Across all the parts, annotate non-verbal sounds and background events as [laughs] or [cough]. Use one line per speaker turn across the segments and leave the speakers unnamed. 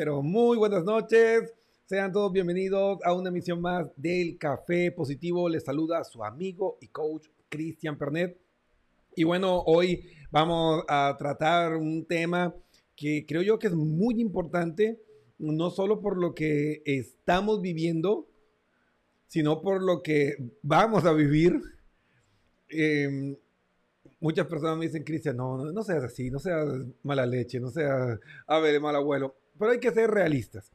pero muy buenas noches. Sean todos bienvenidos a una emisión más del Café Positivo. Les saluda su amigo y coach Cristian Pernet. Y bueno, hoy vamos a tratar un tema que creo yo que es muy importante, no solo por lo que estamos viviendo, sino por lo que vamos a vivir. Eh, muchas personas me dicen, Cristian, no, no, no, seas así, no seas mala leche, no seas ave de mal abuelo, pero hay que ser realistas.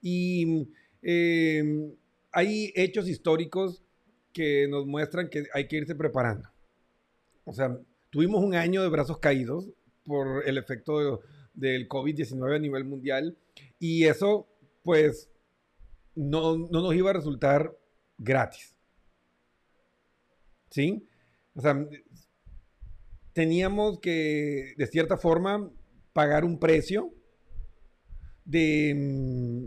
Y eh, hay hechos históricos que nos muestran que hay que irse preparando. O sea, tuvimos un año de brazos caídos por el efecto de, del COVID-19 a nivel mundial y eso pues no, no nos iba a resultar gratis. ¿Sí? O sea, teníamos que, de cierta forma, pagar un precio de, mm,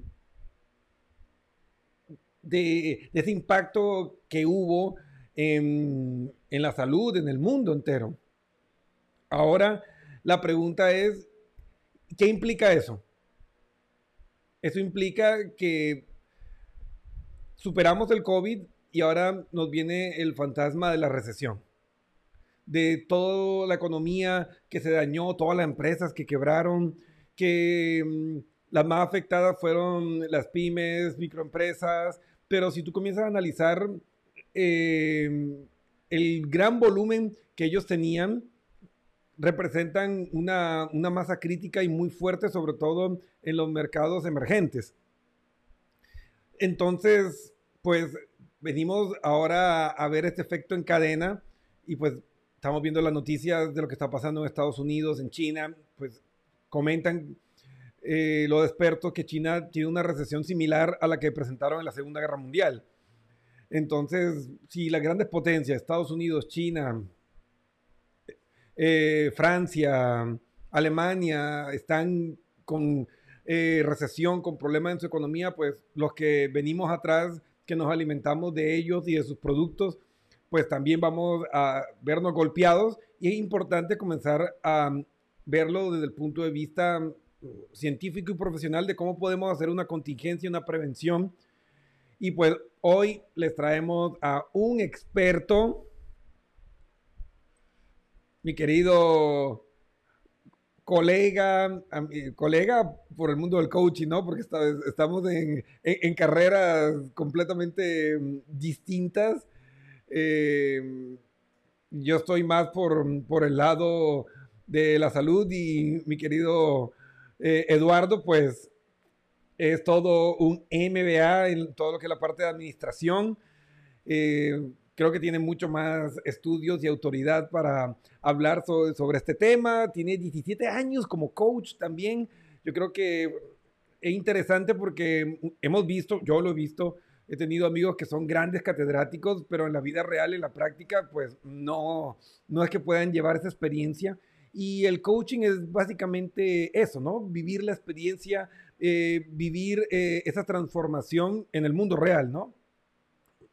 de, ese impacto que hubo en, en la salud, en el mundo entero. Ahora, la pregunta es, ¿qué implica eso? Eso implica que superamos el COVID y ahora nos viene el fantasma de la recesión de toda la economía que se dañó, todas las empresas que quebraron, que mm, las más afectadas fueron las pymes, microempresas, pero si tú comienzas a analizar em, el gran volumen que ellos tenían, representan una, una, masa crítica y muy fuerte, sobre todo en los mercados emergentes. Entonces, pues venimos ahora a ver este efecto en cadena y pues estamos viendo las noticias de lo que está pasando en Estados Unidos, en China, pues comentan eh, los expertos que China tiene una recesión similar a la que presentaron en la Segunda Guerra Mundial. Entonces, si las grandes potencias, Estados Unidos, China, eh, Francia, Alemania, están con eh, recesión, con problemas en su economía, pues los que venimos atrás, que nos alimentamos de ellos y de sus productos, pues también vamos a vernos golpeados y es importante comenzar a verlo desde el punto de vista científico y profesional de cómo podemos hacer una contingencia, una prevención. Y pues hoy les traemos a un experto, mi querido colega, colega por el mundo del coaching, ¿no? Porque estamos en, en carreras completamente mm, distintas eh, yo estoy más por, por, el lado de la salud y mi querido eh, Eduardo, pues es todo un MBA en todo lo que es la parte de administración. Eh, creo que tiene mucho más estudios y autoridad para hablar sobre, sobre, este tema. Tiene 17 años como coach también. Yo creo que es interesante porque hemos visto, yo lo he visto, he tenido amigos que son grandes catedráticos, pero en la vida real, en la práctica, pues no, no es que puedan llevar esa experiencia. Y el coaching es básicamente eso, ¿no? Vivir la experiencia, eh, vivir eh, esa transformación en el mundo real, ¿no?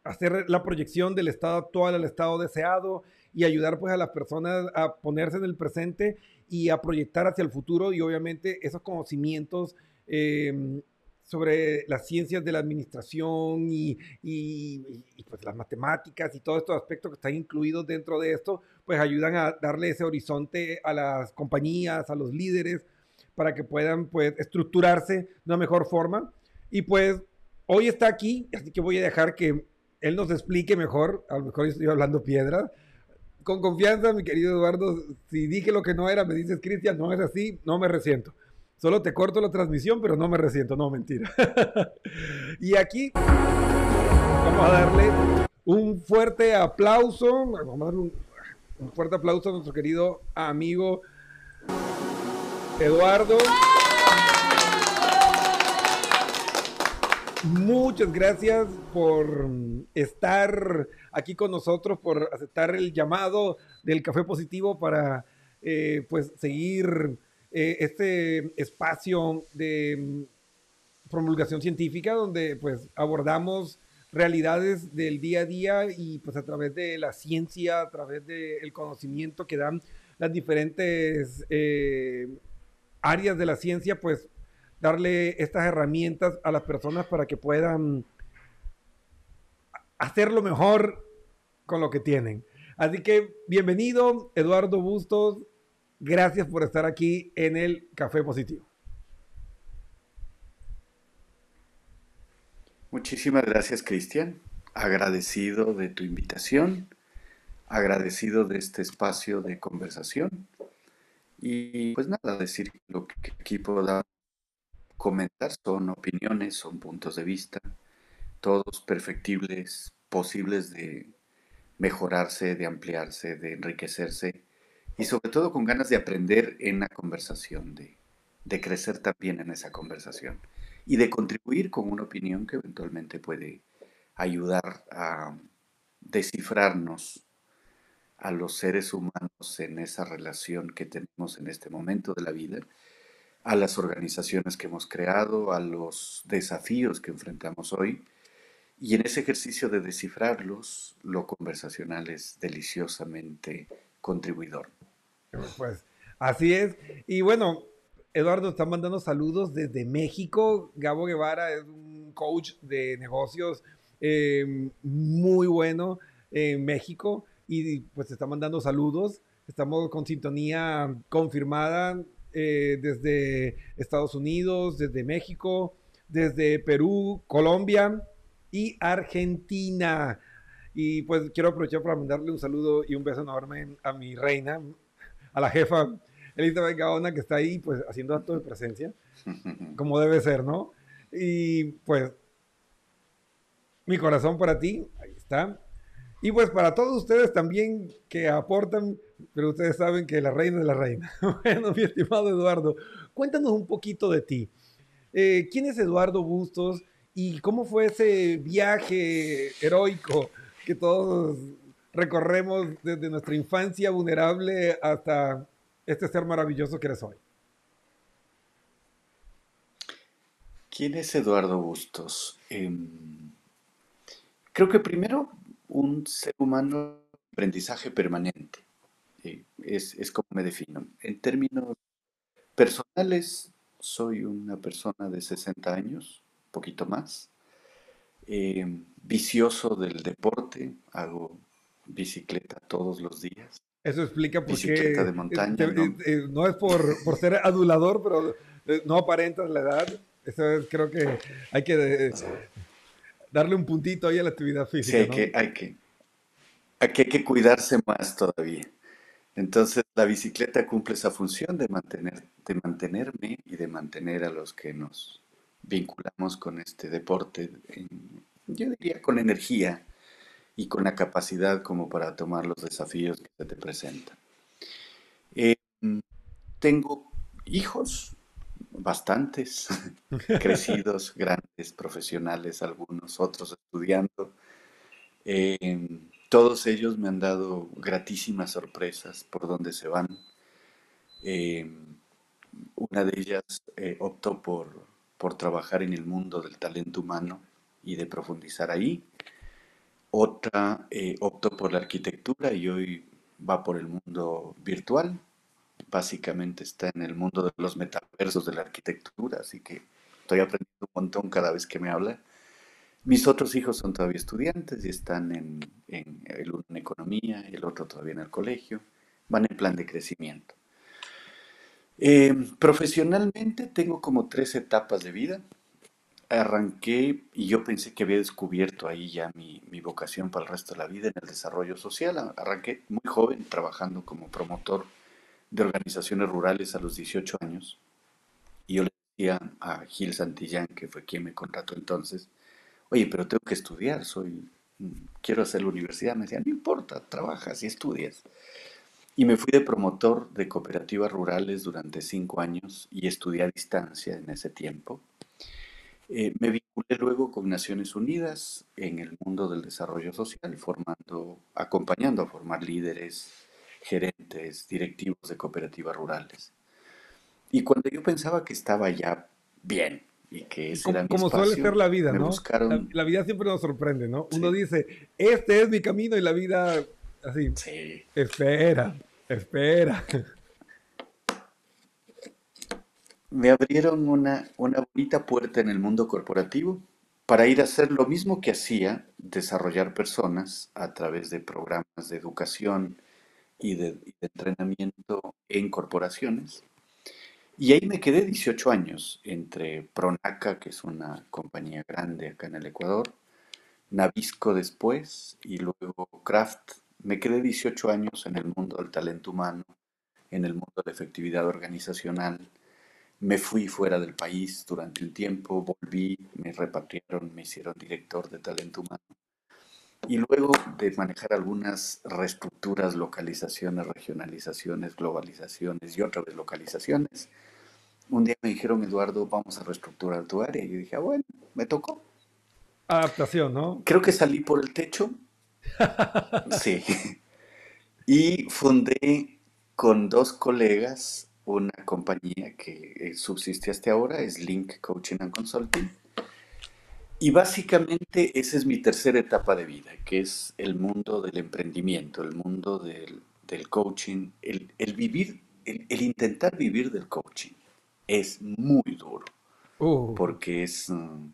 Hacer la proyección del estado actual al estado deseado y ayudar pues a las personas a ponerse en el presente y a proyectar hacia el futuro y obviamente esos conocimientos em, sobre las ciencias de la administración y, pues las matemáticas y todos estos aspectos que están incluidos dentro de esto, pues ayudan a darle ese horizonte a las compañías, a los líderes, para que puedan pues estructurarse de una mejor forma. Y pues hoy está aquí, así que voy a dejar que él nos explique mejor, a lo mejor estoy hablando piedra. Con confianza, mi querido Eduardo, si dije lo que no era, me dices, Cristian, no es así, no me resiento. Solo te corto la transmisión, pero no me resiento, no, mentira. [laughs] y aquí vamos a darle un fuerte aplauso, vamos a darle un, un fuerte aplauso a nuestro querido amigo Eduardo. Muchas gracias por estar aquí con nosotros, por aceptar el llamado del Café Positivo para eh, pues seguir eh, este espacio de mm, promulgación científica donde pues abordamos realidades del día a día y pues a través de la ciencia, a través del conocimiento que dan las diferentes eh, áreas de la ciencia, pues darle estas herramientas a las personas para que puedan hacerlo mejor con lo que tienen. Así que bienvenido, Eduardo Bustos. Gracias por estar aquí en el Café Positivo.
Muchísimas gracias, Cristian. Agradecido de tu invitación, agradecido de este espacio de conversación. Y pues nada, decir lo que aquí puedo comentar son opiniones, son puntos de vista, todos perfectibles, posibles de mejorarse, de ampliarse, de enriquecerse y sobre todo con ganas de aprender en la conversación, de, de crecer también en esa conversación y de contribuir con una opinión que eventualmente puede ayudar a descifrarnos a los seres humanos en esa relación que tenemos en este momento de la vida a las organizaciones que hemos creado, a los desafíos que enfrentamos hoy. Y en ese ejercicio de descifrarlos, lo conversacional es deliciosamente contribuidor.
Pues así es. Y bueno, Eduardo está mandando saludos desde México. Gabo Guevara es un coach de negocios eh, muy bueno en México y pues está mandando saludos. Estamos con sintonía confirmada eh, desde Estados Unidos, desde México, desde Perú, Colombia y Argentina. Y pues quiero aprovechar para mandarle un saludo y un beso enorme a mi reina, a la jefa Elizabeth Gaona, que está ahí pues haciendo acto de presencia, [laughs] como debe ser, ¿no? Y pues mi corazón para ti, ahí está. Y pues para todos ustedes también que aportan pero ustedes saben que la reina es la reina. [laughs] bueno, mi estimado Eduardo, cuéntanos un poquito de ti. Eh, ¿Quién es Eduardo Bustos y cómo fue ese viaje heroico que todos recorremos desde nuestra infancia vulnerable hasta este ser maravilloso que eres hoy?
¿Quién es Eduardo Bustos? Em, creo que primero un ser humano de aprendizaje permanente es, como me defino. En términos personales, soy una persona de 60 años, poquito más, eh, vicioso del deporte, hago bicicleta todos los días.
Eso explica por qué. de montaña. ¿no? Eh, no es por, por, ser adulador, pero eh, no aparentas la edad. Eso es, creo que hay que darle un puntito ahí a la actividad física.
Sí, hay, que, hay, que, hay que cuidarse más todavía. Entonces la bicicleta cumple esa función de, mantener, de mantenerme y de mantener a los que nos vinculamos con este deporte, yo diría con energía y con la capacidad como para tomar los desafíos que se te presentan. Eh, tengo hijos, bastantes, [laughs] crecidos, grandes, profesionales, algunos, otros estudiando. Eh, todos ellos me han dado gratísimas sorpresas por donde se van. Em, una de ellas eh, optó por, por trabajar en el mundo del talento humano y de profundizar ahí. Otra eh, optó por la arquitectura y hoy va por el mundo virtual, básicamente está en el mundo de los metaversos de la arquitectura, así que estoy aprendiendo un montón cada vez que me habla. Mis otros hijos son todavía estudiantes y están en, el uno en economía el otro todavía en el colegio. Van en plan de crecimiento. Eh, profesionalmente tengo como tres etapas de vida. Arranqué y yo pensé que había descubierto ahí ya mi, mi, vocación para el resto de la vida en el desarrollo social. Arranqué muy joven trabajando como promotor de organizaciones rurales a los 18 años. Y yo le decía a Gil Santillán, que fue quien me contrató entonces, oye, pero tengo que estudiar, soy, quiero hacer la universidad. Me decía, no importa, trabajas y estudias. Y me fui de promotor de cooperativas rurales durante cinco años y estudié a distancia en ese tiempo. Eh, me vinculé luego con Naciones Unidas en el mundo del desarrollo social, formando, acompañando a formar líderes, gerentes, directivos de cooperativas rurales. Y cuando yo pensaba que estaba ya bien y que ese
como,
era mi
como suele ser la vida, ¿no?
Buscaron...
La, vida siempre nos sorprende, ¿no? Uno dice, este es mi camino y la vida así.
Sí.
Espera, espera.
Me abrieron una, una bonita puerta en el mundo corporativo para ir a hacer lo mismo que hacía, desarrollar personas a través de programas de educación y de, entrenamiento en corporaciones y ahí me quedé 18 años entre Pronaca, que es una compañía grande acá en el Ecuador, Navisco después y luego Kraft. Me quedé 18 años en el mundo del talento humano, en el mundo de efectividad organizacional. Me fui fuera del país durante un tiempo, volví, me repatriaron, me hicieron director de talento humano. Y luego de manejar algunas reestructuras, localizaciones, regionalizaciones, globalizaciones y otra vez localizaciones, un día me dijeron, Eduardo, vamos a reestructurar tu área. Y yo dije, ah, bueno, me tocó.
Adaptación, ¿no?
Creo que salí por el techo. [laughs] sí. Y fundé con dos colegas una compañía que eh, subsiste hasta ahora, es Link Coaching and Consulting y básicamente esa es mi tercera etapa de vida, que es el mundo del emprendimiento, el mundo del, coaching, el, vivir, el, intentar vivir del coaching. Es muy duro,
uh.
porque es... Mm,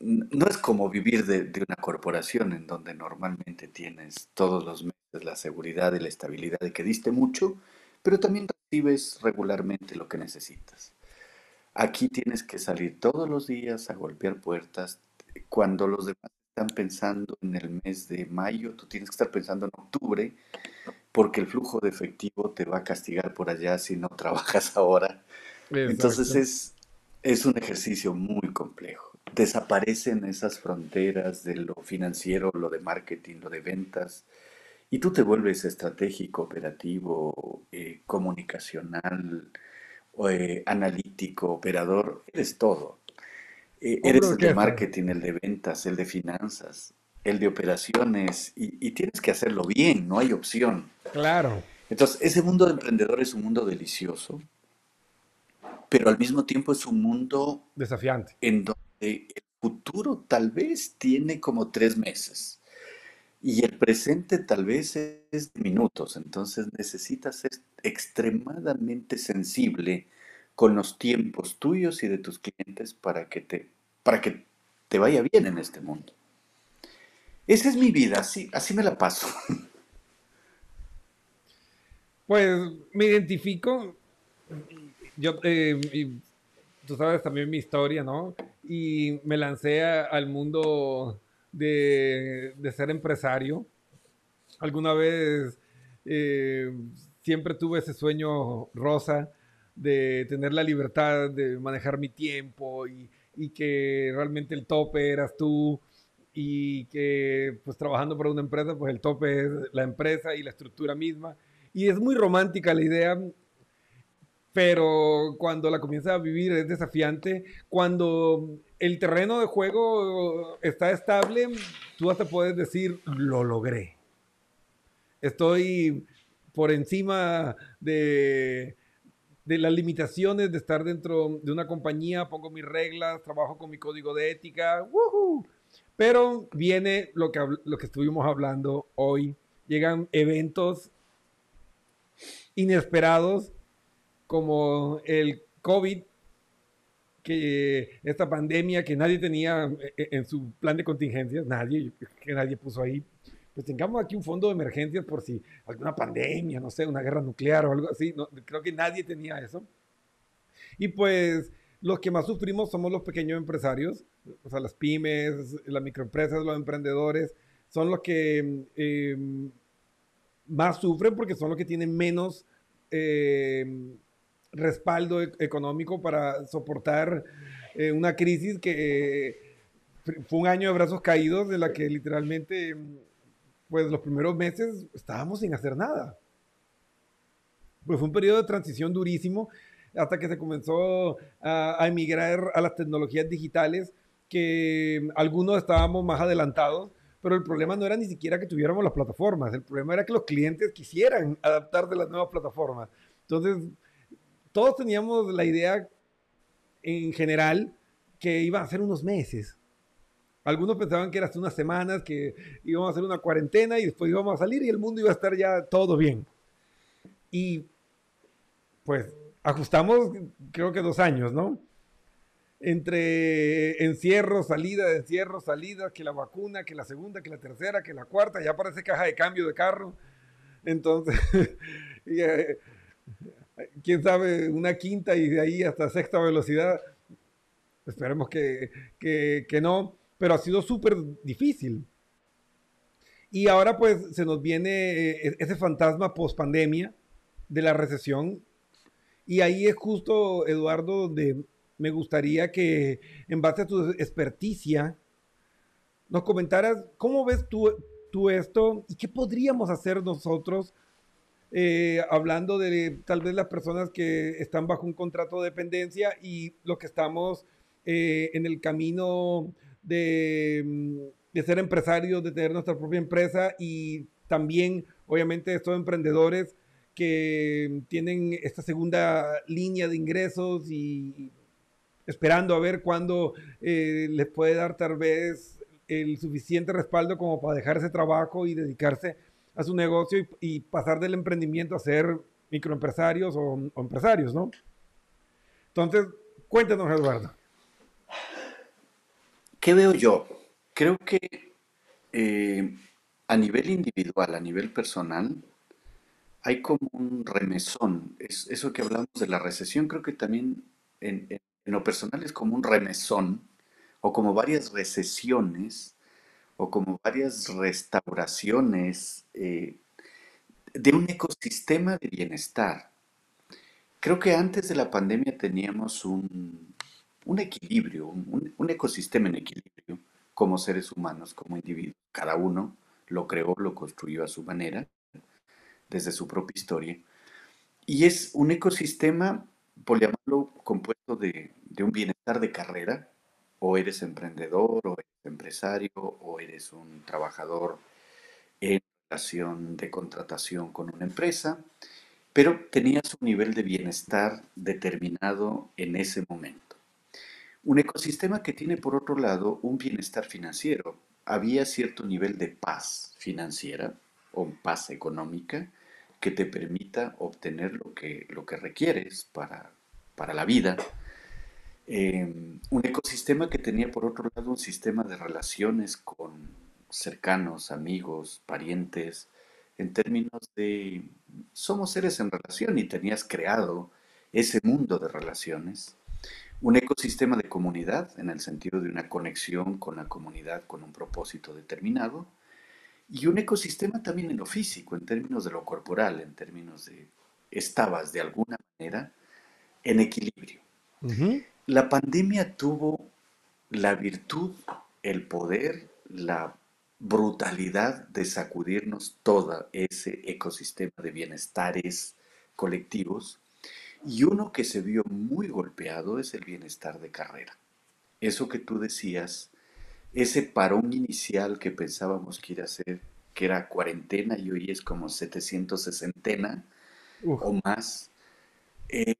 no es como vivir de, de, una corporación en donde normalmente tienes todos los meses la seguridad y la estabilidad de que diste mucho, pero también recibes regularmente lo que necesitas. Aquí tienes que salir todos los días a golpear puertas. Cuando los demás están pensando en el mes de mayo, tú tienes que estar pensando en octubre, porque el flujo de efectivo te va a castigar por allá si no [laughs] trabajas ahora. Entonces es, es un ejercicio muy complejo. Desaparecen esas fronteras de lo financiero, lo de marketing, lo de ventas, y tú te vuelves estratégico, operativo, eh, comunicacional, eh, analítico, operador, eres todo. Eh, eres el de marketing, el de ventas, el de finanzas, el de operaciones y, tienes que hacerlo bien, no hay opción.
Claro.
Entonces, ese mundo de emprendedor es un mundo delicioso, pero al mismo tiempo es un mundo
desafiante.
En donde el futuro tal vez tiene como tres meses y el presente tal vez es minutos, entonces necesitas ser extremadamente sensible con los tiempos tuyos y de tus clientes para que te, para que te vaya bien en este mundo. Esa es mi vida, así, así me la paso. [laughs]
Pues me identifico, yo, eh, tú sabes también mi historia, ¿no? Y me lancé al mundo de, ser empresario. Alguna vez eh, siempre tuve ese sueño rosa de tener la libertad de manejar mi tiempo y, que realmente el tope eras tú y que pues trabajando para una empresa pues el tope es la empresa y la estructura misma y es muy romántica la idea pero cuando la comienzas a vivir es desafiante cuando el terreno de juego está estable, tú hasta puedes decir, lo logré. Estoy por encima de, las limitaciones de estar dentro de una compañía, pongo mis reglas, trabajo con mi código de ética, pero viene lo que, lo que estuvimos hablando hoy, llegan eventos inesperados como el COVID, que esta pandemia que nadie tenía en su plan de contingencias, nadie, que nadie puso ahí. Pues tengamos aquí un fondo de emergencias por si alguna pandemia, no sé, una guerra nuclear o algo así. Creo que nadie tenía eso. Y pues los que más sufrimos somos los pequeños empresarios, o sea, las pymes, las microempresas, los emprendedores, son los que em, más sufren porque son los que tienen menos em, respaldo e-, económico para soportar eh, una crisis que eh, fue un año de brazos caídos de la que literalmente, pues los primeros meses estábamos sin hacer nada. Pues fue un periodo de transición durísimo hasta que se comenzó a, a emigrar a las tecnologías digitales que algunos estábamos más adelantados, pero el problema no era ni siquiera que tuviéramos las plataformas, el problema era que los clientes quisieran adaptarse a las nuevas plataformas. Entonces, todos teníamos la idea en general que iba a ser unos meses. Algunos pensaban que eran hasta unas semanas, que íbamos a hacer una cuarentena y después íbamos a salir y el mundo iba a estar ya todo bien. Y pues ajustamos creo que dos años, ¿no? entre encierro, salida, encierro, salida, que la vacuna, que la segunda, que la tercera, que la cuarta, ya parece caja de cambio de carro. Entonces, [laughs] eh, quién sabe, una quinta y de ahí hasta sexta velocidad. Esperemos que, que no, pero ha sido súper difícil. Y ahora pues se nos viene eh, ese fantasma post pandemia de la recesión. Y ahí es justo, Eduardo, donde me gustaría que en base a tu experticia nos comentaras cómo ves tú, tú esto y qué podríamos hacer nosotros eh, hablando de tal vez las personas que están bajo un contrato de dependencia y los que estamos eh, en el camino de, de, ser empresarios, de tener nuestra propia empresa y también, obviamente, estos emprendedores que tienen esta segunda línea de ingresos y esperando a ver cuándo eh, les puede dar tal vez el suficiente respaldo como para dejar ese trabajo y dedicarse a su negocio y, pasar del emprendimiento a ser microempresarios o, empresarios, ¿no? Entonces, cuéntanos, Eduardo.
¿Qué veo yo? Creo que eh, a nivel individual, a nivel personal, hay como un remesón. Es, eso que hablamos de la recesión, creo que también en en lo personal es como un remesón o como varias recesiones o como varias restauraciones eh, de un ecosistema de bienestar. Creo que antes de la pandemia teníamos un, equilibrio, un, un, ecosistema en equilibrio como seres humanos, como individuos. Cada uno lo creó, lo construyó a su manera, desde su propia historia. Y es un ecosistema por llamarlo, compuesto de, un bienestar de carrera, o eres emprendedor, o eres empresario, o eres un trabajador en relación de contratación con una empresa, pero tenías un nivel de bienestar determinado en ese momento. Un ecosistema que tiene, por otro lado, un bienestar financiero. Había cierto nivel de paz financiera o paz económica, que te permita obtener lo que, lo que requieres para, para la vida. Em, un ecosistema que tenía por otro lado un sistema de relaciones con cercanos, amigos, parientes, en términos de somos seres en relación y tenías creado ese mundo de relaciones. Un ecosistema de comunidad en el sentido de una conexión con la comunidad con un propósito determinado y un ecosistema también en lo físico, en términos de lo corporal, en términos de estabas de alguna manera en equilibrio. La pandemia tuvo la virtud, el poder, la brutalidad de sacudirnos todo ese ecosistema de bienestares colectivos y uno que se vio muy golpeado es el bienestar de carrera. Eso que tú decías ese parón inicial que pensábamos que iba a ser, que era cuarentena y hoy es como 760 o más, eh,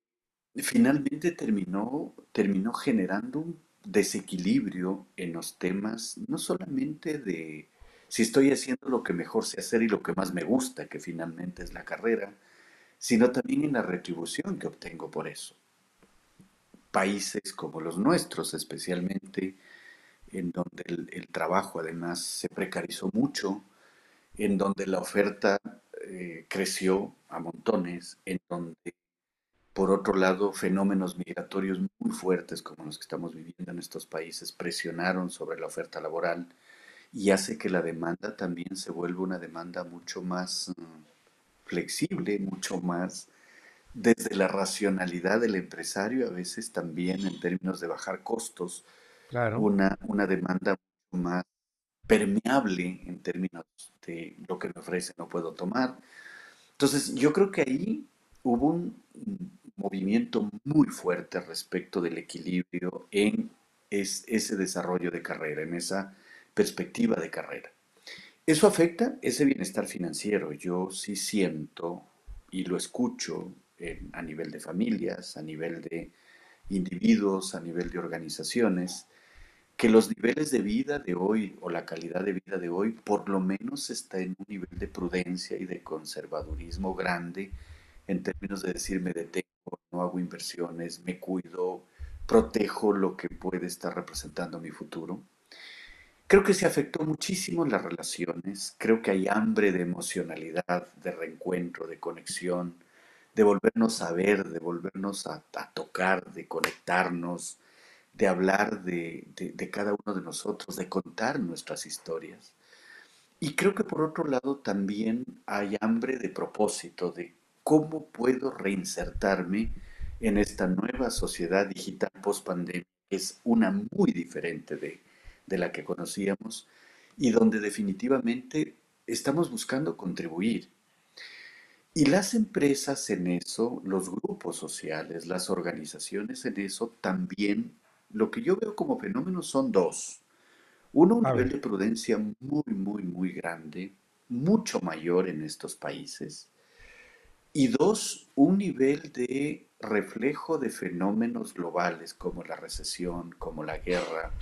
finalmente terminó, terminó generando un desequilibrio en los temas, no solamente de si estoy haciendo lo que mejor sé hacer y lo que más me gusta, que finalmente es la carrera, sino también en la retribución que obtengo por eso. Países como los nuestros, especialmente, en donde el, trabajo además se precarizó mucho, en donde la oferta eh, creció a montones, en donde, por otro lado, fenómenos migratorios muy fuertes como los que estamos viviendo en estos países presionaron sobre la oferta laboral y hace que la demanda también se vuelva una demanda mucho más mm, flexible, mucho más desde la racionalidad del empresario, a veces también en términos de bajar costos, claro. una, una demanda mucho más permeable en términos de lo que me ofrece no puedo tomar. Entonces, yo creo que ahí hubo un movimiento muy fuerte respecto del equilibrio en ese desarrollo de carrera, en esa perspectiva de carrera. Eso afecta ese bienestar financiero. Yo sí siento y lo escucho a nivel de familias, a nivel de individuos, a nivel de organizaciones, que los niveles de vida de hoy o la calidad de vida de hoy por lo menos está en un nivel de prudencia y de conservadurismo grande en términos de decir me detengo, no hago inversiones, me cuido, protejo lo que puede estar representando mi futuro. Creo que se afectó muchísimo las relaciones, creo que hay hambre de emocionalidad, de reencuentro, de conexión, de volvernos a ver, de volvernos a, tocar, de conectarnos, de hablar de, de, cada uno de nosotros, de contar nuestras historias. Y creo que por otro lado también hay hambre de propósito, de cómo puedo reinsertarme en esta nueva sociedad digital post pandemia, que es una muy diferente de, de la que conocíamos y donde definitivamente estamos buscando contribuir. Y las empresas en eso, los grupos sociales, las organizaciones en eso también, lo que yo veo como fenómenos son dos. Uno, un nivel de prudencia muy, muy, muy grande, mucho mayor en estos países. Y dos, un nivel de reflejo de fenómenos globales como la recesión, como la guerra,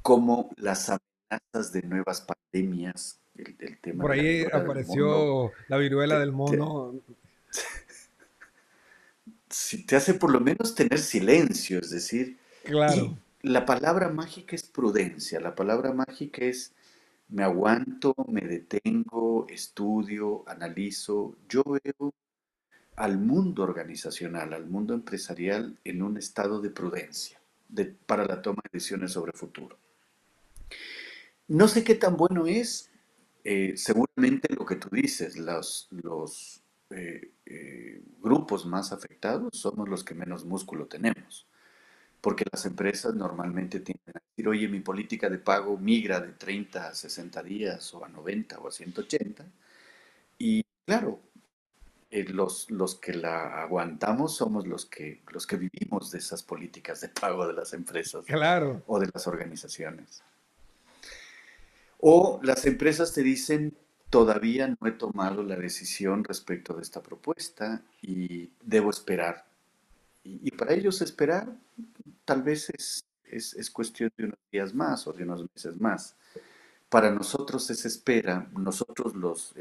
como las amenazas de nuevas pandemias,
el, tema Por ahí apareció la viruela del mono.
Si te hace por lo menos tener silencio, es decir, claro. la palabra mágica es prudencia, la palabra mágica es me aguanto, me detengo, estudio, analizo. Yo veo al mundo organizacional, al mundo empresarial en un estado de prudencia para la toma de decisiones sobre el futuro. No sé qué tan bueno es, eh, seguramente lo que tú dices, los, eh, eh, grupos más afectados somos los que menos músculo tenemos, porque las empresas normalmente tienden a decir, oye, mi política de pago migra de 30 a 60 días o a 90 o a 180, y claro, los, los que la aguantamos somos los que, los que vivimos de esas políticas de pago de las empresas claro. o de las organizaciones. O las empresas te dicen, todavía no he tomado la decisión respecto de esta propuesta y debo esperar. Y, para ellos esperar tal vez es, es, cuestión de unos días más o de unos meses más. Para nosotros es espera, nosotros los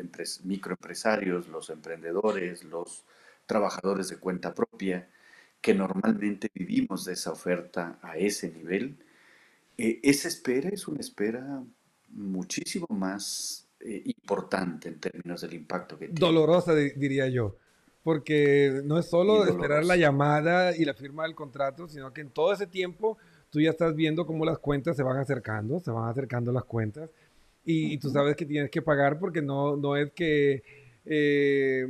microempresarios, los emprendedores, los trabajadores de cuenta propia, que normalmente vivimos de esa oferta a ese nivel, eh, esa espera es una espera muchísimo más eh, importante en términos del impacto que tiene.
Dolorosa, diría yo. Porque no es solo esperar la llamada y la firma del contrato, sino que en todo ese tiempo tú ya estás viendo cómo las cuentas se van acercando, se van acercando las cuentas y, tú sabes que tienes que pagar porque no, no es que eh,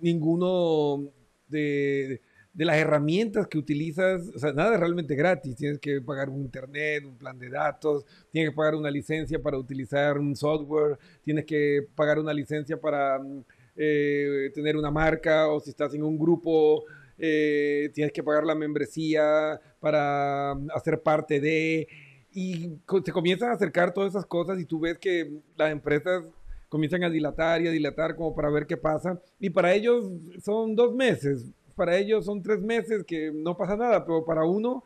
ninguno de, de las herramientas que utilizas, o sea, nada es realmente gratis, tienes que pagar un internet, un plan de datos, tienes que pagar una licencia para utilizar un software, tienes que pagar una licencia para eh, tener una marca o si estás en un grupo, eh, tienes que pagar la membresía para hacer parte de... Y se comienzan a acercar todas esas cosas y tú ves que las empresas comienzan a dilatar y a dilatar como para ver qué pasa. Y para ellos son dos meses para ellos son tres meses que no pasa nada, pero para uno,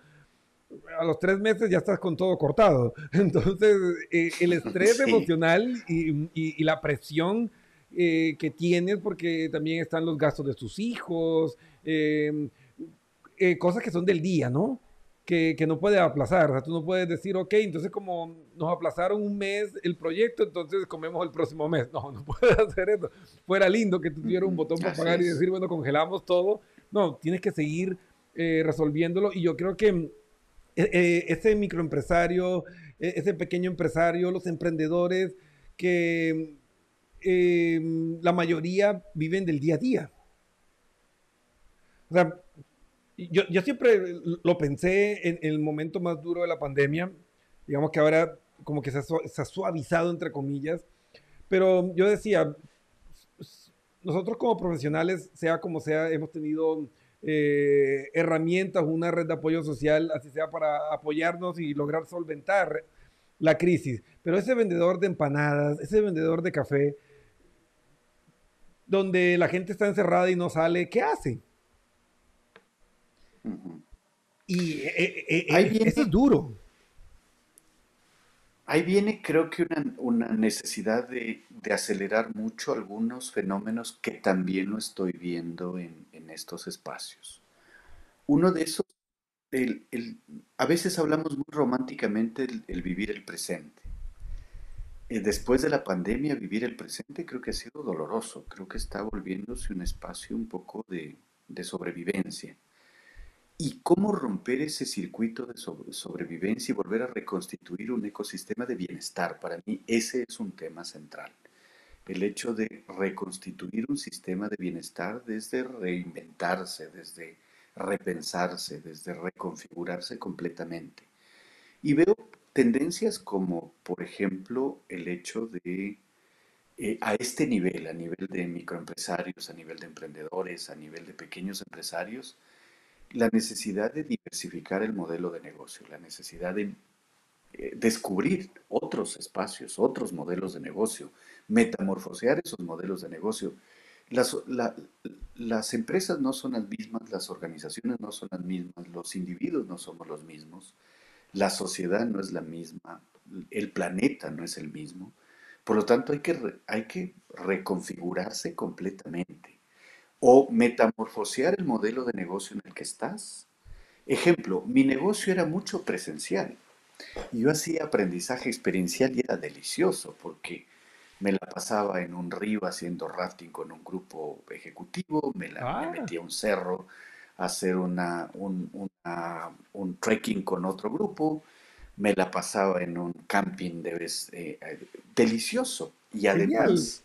a los tres meses ya estás con todo cortado. [laughs] Entonces, eh, el estrés emocional y, la presión eh, que tienes porque también están los gastos de tus hijos, em, eh, cosas que son del día, ¿no? Que, que, no puede aplazar. O sea, tú no puedes decir, ok, entonces como nos aplazaron un mes el proyecto, entonces comemos el próximo mes. [laughs] No, no puedes hacer eso. Fuera lindo que tú tuvieras un botón para pagar y decir, bueno, congelamos todo. No, tienes que seguir eh, resolviéndolo. Y yo creo que ese microempresario, ese pequeño empresario, los emprendedores, que Em, la mayoría viven del día a día. O sea, yo, siempre lo pensé en, el momento más duro de la pandemia, digamos que ahora como que se ha, suavizado entre comillas, pero yo decía, nosotros como profesionales, sea como sea, hemos tenido eh, herramientas, una red de apoyo social, así sea para apoyarnos y lograr solventar la crisis. Pero ese vendedor de empanadas, ese vendedor de café, donde la gente está encerrada y no sale, ¿qué hace? Y eh, eh, eh, eso es duro.
Ahí viene creo que una, necesidad de, acelerar mucho algunos fenómenos que también lo estoy viendo en, estos espacios. Uno de esos, a veces hablamos muy románticamente el vivir el presente. Eh, después de la pandemia, vivir el presente creo que ha sido doloroso, creo que está volviéndose un espacio un poco de, sobrevivencia. ¿Y cómo romper ese circuito de sobrevivencia y volver a reconstituir un ecosistema de bienestar? Para mí ese es un tema central. El hecho de reconstituir un sistema de bienestar desde reinventarse, desde repensarse, desde reconfigurarse completamente. Y veo tendencias como, por ejemplo, el hecho de, eh, a este nivel, a nivel de microempresarios, a nivel de emprendedores, a nivel de pequeños empresarios, la necesidad de diversificar el modelo de negocio, la necesidad de eh, descubrir otros espacios, otros modelos de negocio, metamorfosear esos modelos de negocio. Las, las empresas no son las mismas, las organizaciones no son las mismas, los individuos no somos los mismos la sociedad no es la misma, el planeta no es el mismo. Por lo tanto, hay que, hay que reconfigurarse completamente o metamorfosear el modelo de negocio en el que estás. Ejemplo, mi negocio era mucho presencial. Yo hacía aprendizaje experiencial y era delicioso porque me la pasaba en un río haciendo rafting con un grupo ejecutivo, me, la, me ah. metía a un cerro hacer una, un, un, trekking con otro grupo, me la pasaba en un camping de vez, eh, eh, delicioso y además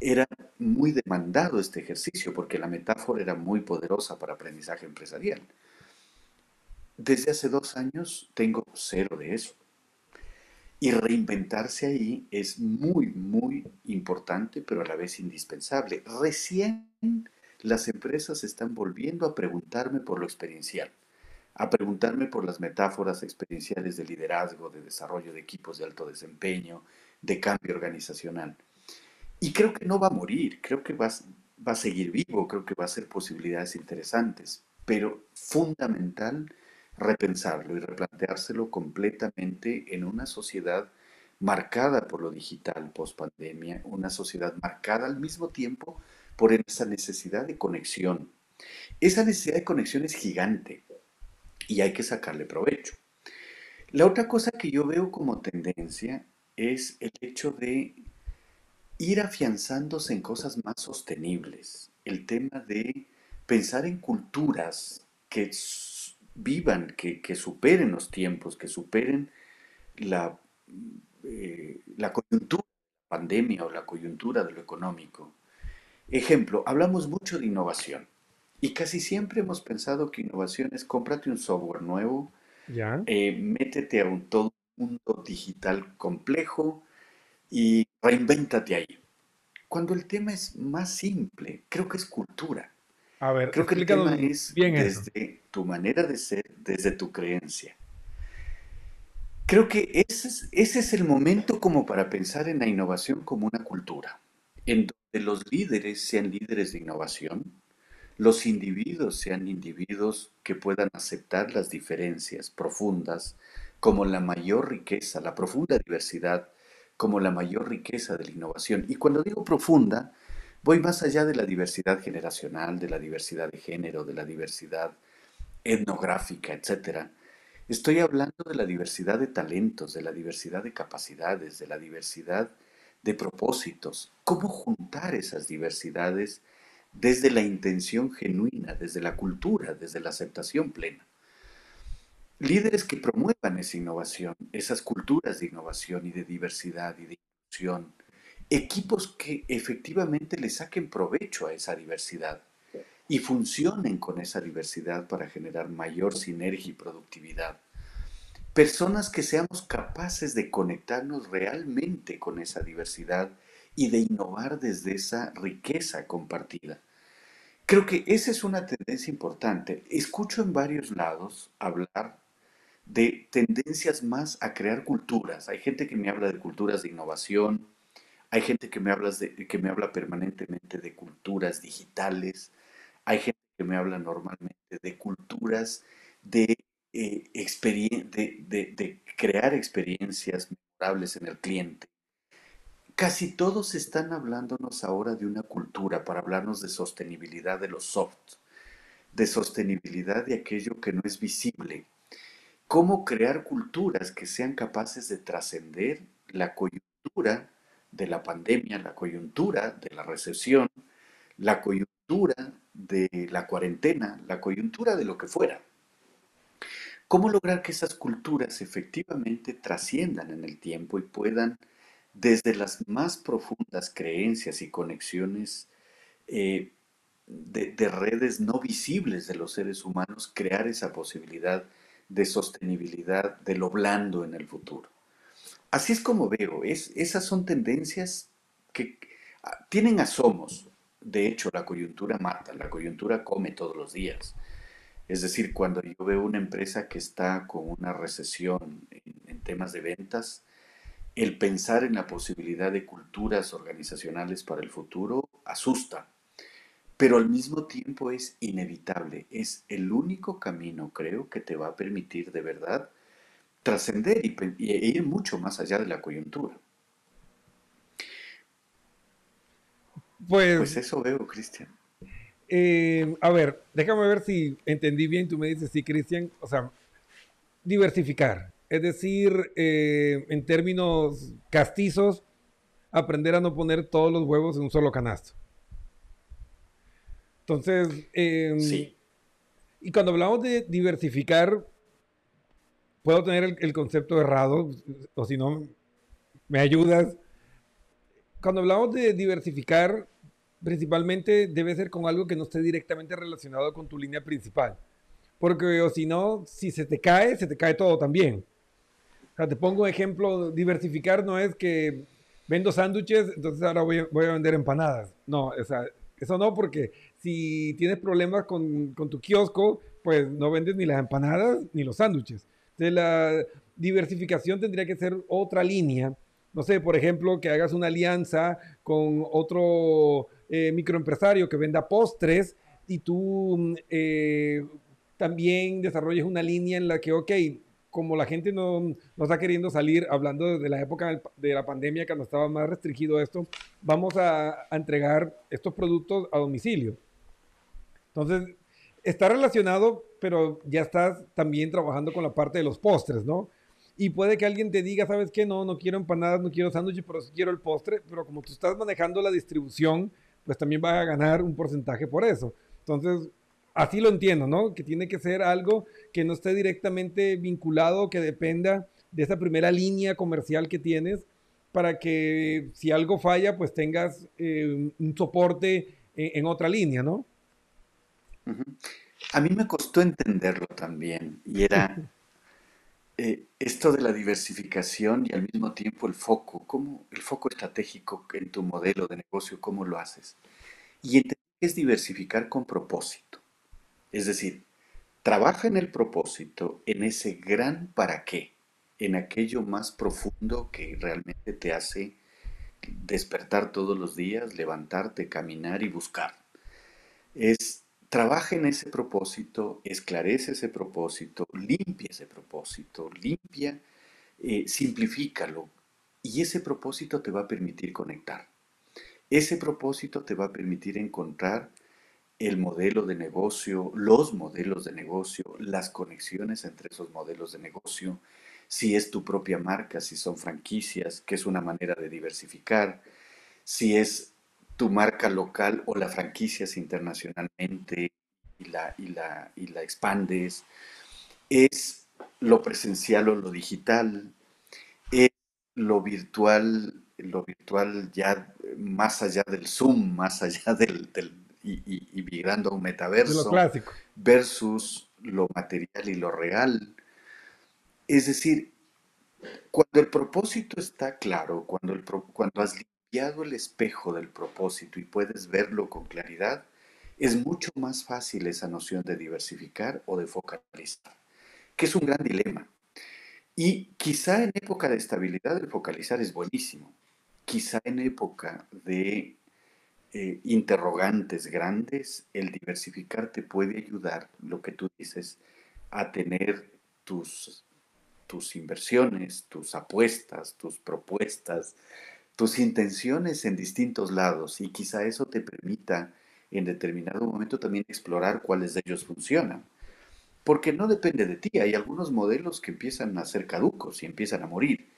era muy demandado este ejercicio porque la metáfora era muy poderosa para aprendizaje empresarial. Desde hace dos años tengo cero de eso. Y reinventarse ahí es muy, muy importante, pero a la vez indispensable. Recién las empresas están volviendo a preguntarme por lo experiencial, a preguntarme por las metáforas experienciales de liderazgo, de desarrollo de equipos de alto desempeño, de cambio organizacional. Y creo que no va a morir, creo que va, va a seguir vivo, creo que va a ser posibilidades interesantes, pero fundamental repensarlo y replanteárselo completamente en una sociedad marcada por lo digital post pandemia, una sociedad marcada al mismo tiempo por esa necesidad de conexión. Esa necesidad de conexión es gigante y hay que sacarle provecho. La otra cosa que yo veo como tendencia es el hecho de ir afianzándose en cosas más sostenibles. El tema de pensar en culturas que vivan, que, superen los tiempos, que superen la, eh, la coyuntura de la pandemia o la coyuntura de lo económico. Ejemplo, hablamos mucho de innovación y casi siempre hemos pensado que innovación es cómprate un software nuevo, eh, métete a un todo mundo digital complejo y reinvéntate ahí. Cuando el tema es más simple, creo que es cultura. A ver, creo que el tema es desde tu manera de ser, desde tu creencia. Creo que ese es, ese es el momento como para pensar en la innovación como una cultura, en los líderes sean líderes de innovación, los individuos sean individuos que puedan aceptar las diferencias profundas como la mayor riqueza, la profunda diversidad como la mayor riqueza de la innovación. Y cuando digo profunda, Voy más allá de la diversidad generacional, de la diversidad de género, de la diversidad etnográfica, etc. Estoy hablando de la diversidad de talentos, de la diversidad de capacidades, de la diversidad de propósitos. ¿Cómo juntar esas diversidades desde la intención genuina, desde la cultura, desde la aceptación plena? Líderes que promuevan esa innovación, esas culturas de innovación y de diversidad y de inclusión, equipos que efectivamente le saquen provecho a esa diversidad y funcionen con esa diversidad para generar mayor sinergia y productividad. Personas que seamos capaces de conectarnos realmente con esa diversidad y de innovar desde esa riqueza compartida. Creo que esa es una tendencia importante. Escucho en varios lados hablar de tendencias más a crear culturas. Hay gente que me habla de culturas de innovación, hay gente que me, habla que me habla permanentemente de culturas digitales. Hay gente que me habla normalmente de culturas de, eh, de, de crear experiencias memorables en el cliente. Casi todos están hablándonos ahora de una cultura para hablarnos de sostenibilidad de los soft, de sostenibilidad de aquello que no es visible. Cómo crear culturas que sean capaces de trascender la coyuntura de la pandemia, la coyuntura de la recesión, la coyuntura de la cuarentena, la coyuntura de lo que fuera. ¿Cómo lograr que esas culturas efectivamente trasciendan en el tiempo y puedan, desde las más profundas creencias y conexiones eh, de, de redes no visibles de los seres humanos, crear esa posibilidad de sostenibilidad de lo blando en el futuro? Así es como veo, es, esas son tendencias que ah, tienen asomos. De hecho, la coyuntura mata, la coyuntura come todos los días. Es decir, cuando yo veo una empresa que está con una recesión en temas de ventas, el pensar en la posibilidad de culturas organizacionales para el futuro asusta, pero al mismo tiempo es inevitable, es el único camino, creo, que te va a permitir de verdad trascender y, e ir mucho más allá de la coyuntura. Pues, pues eso veo, Cristian.
Eh, a ver, déjame ver si entendí bien. Tú me dices, sí, Cristian, o sea, diversificar. Es decir, eh, en términos castizos, aprender a no poner todos los huevos en un solo canasto. Entonces, em, sí. y cuando hablamos de diversificar, puedo tener el, concepto errado, o si no, me ayudas. Cuando hablamos de diversificar, principalmente debe ser con algo que no esté directamente relacionado con tu línea principal. Porque o si no, si se te cae, se te cae todo también. O sea, te pongo un ejemplo, diversificar no es que vendo sándwiches, entonces ahora voy, a vender empanadas. No, o sea, eso no, porque si tienes problemas con, tu kiosco, pues no vendes ni las empanadas ni los sándwiches de la diversificación tendría que ser otra línea. No sé, por ejemplo, que hagas una alianza con otro eh, microempresario que venda postres y tú mm, eh, también desarrolles una línea en la que, ok, como la gente no, no, está queriendo salir, hablando de la época de la pandemia, cuando estaba más restringido esto, vamos a, a entregar estos productos a domicilio. Entonces, está relacionado, pero ya estás también trabajando con la parte de los postres, ¿no? Y puede que alguien te diga, ¿sabes qué? No, no quiero empanadas, no quiero sándwiches, pero sí quiero el postre. Pero como tú estás manejando la distribución, pues también vas a ganar un porcentaje por eso. Entonces, así lo entiendo, ¿no? Que tiene que ser algo que no esté directamente vinculado, que dependa de esa primera línea comercial que tienes, para que si algo falla, pues tengas eh, un soporte en, en otra línea, ¿no?
A mí me costó entenderlo también y era [laughs] eh, esto de la diversificación y al mismo tiempo el foco, cómo, el foco estratégico en tu modelo de negocio, cómo lo haces. Y entender que es diversificar con propósito. Es decir, trabaja en el propósito, en ese gran para qué, en aquello más profundo que realmente te hace despertar todos los días, levantarte, caminar y buscar. Es trabaja en ese propósito, esclarece ese propósito, limpia ese propósito, limpia, eh, simplifícalo y ese propósito te va a permitir conectar. Ese propósito te va a permitir encontrar el modelo de negocio, los modelos de negocio, las conexiones entre esos modelos de negocio, si es tu propia marca, si son franquicias, que es una manera de diversificar, si es tu marca local o la franquicias internacionalmente y la, y la, y la expandes, es lo presencial o lo digital, es lo virtual, lo virtual ya más allá del Zoom, más allá del, y, y, migrando a un metaverso, versus lo material y lo real. Es decir, cuando el propósito está claro, cuando, el, cuando has limpiado el espejo del propósito y puedes verlo con claridad, es mucho más fácil esa noción de diversificar o de focalizar, que es un gran dilema. Y quizá en época de estabilidad el focalizar es buenísimo. Quizá en época de eh, interrogantes grandes, el diversificar te puede ayudar, lo que tú dices, a tener tus tus inversiones, tus apuestas, tus propuestas, tus intenciones en distintos lados y quizá eso te permita en determinado momento también explorar cuáles de ellos funcionan. Porque no depende de ti, hay algunos modelos que empiezan a ser caducos y empiezan a morir.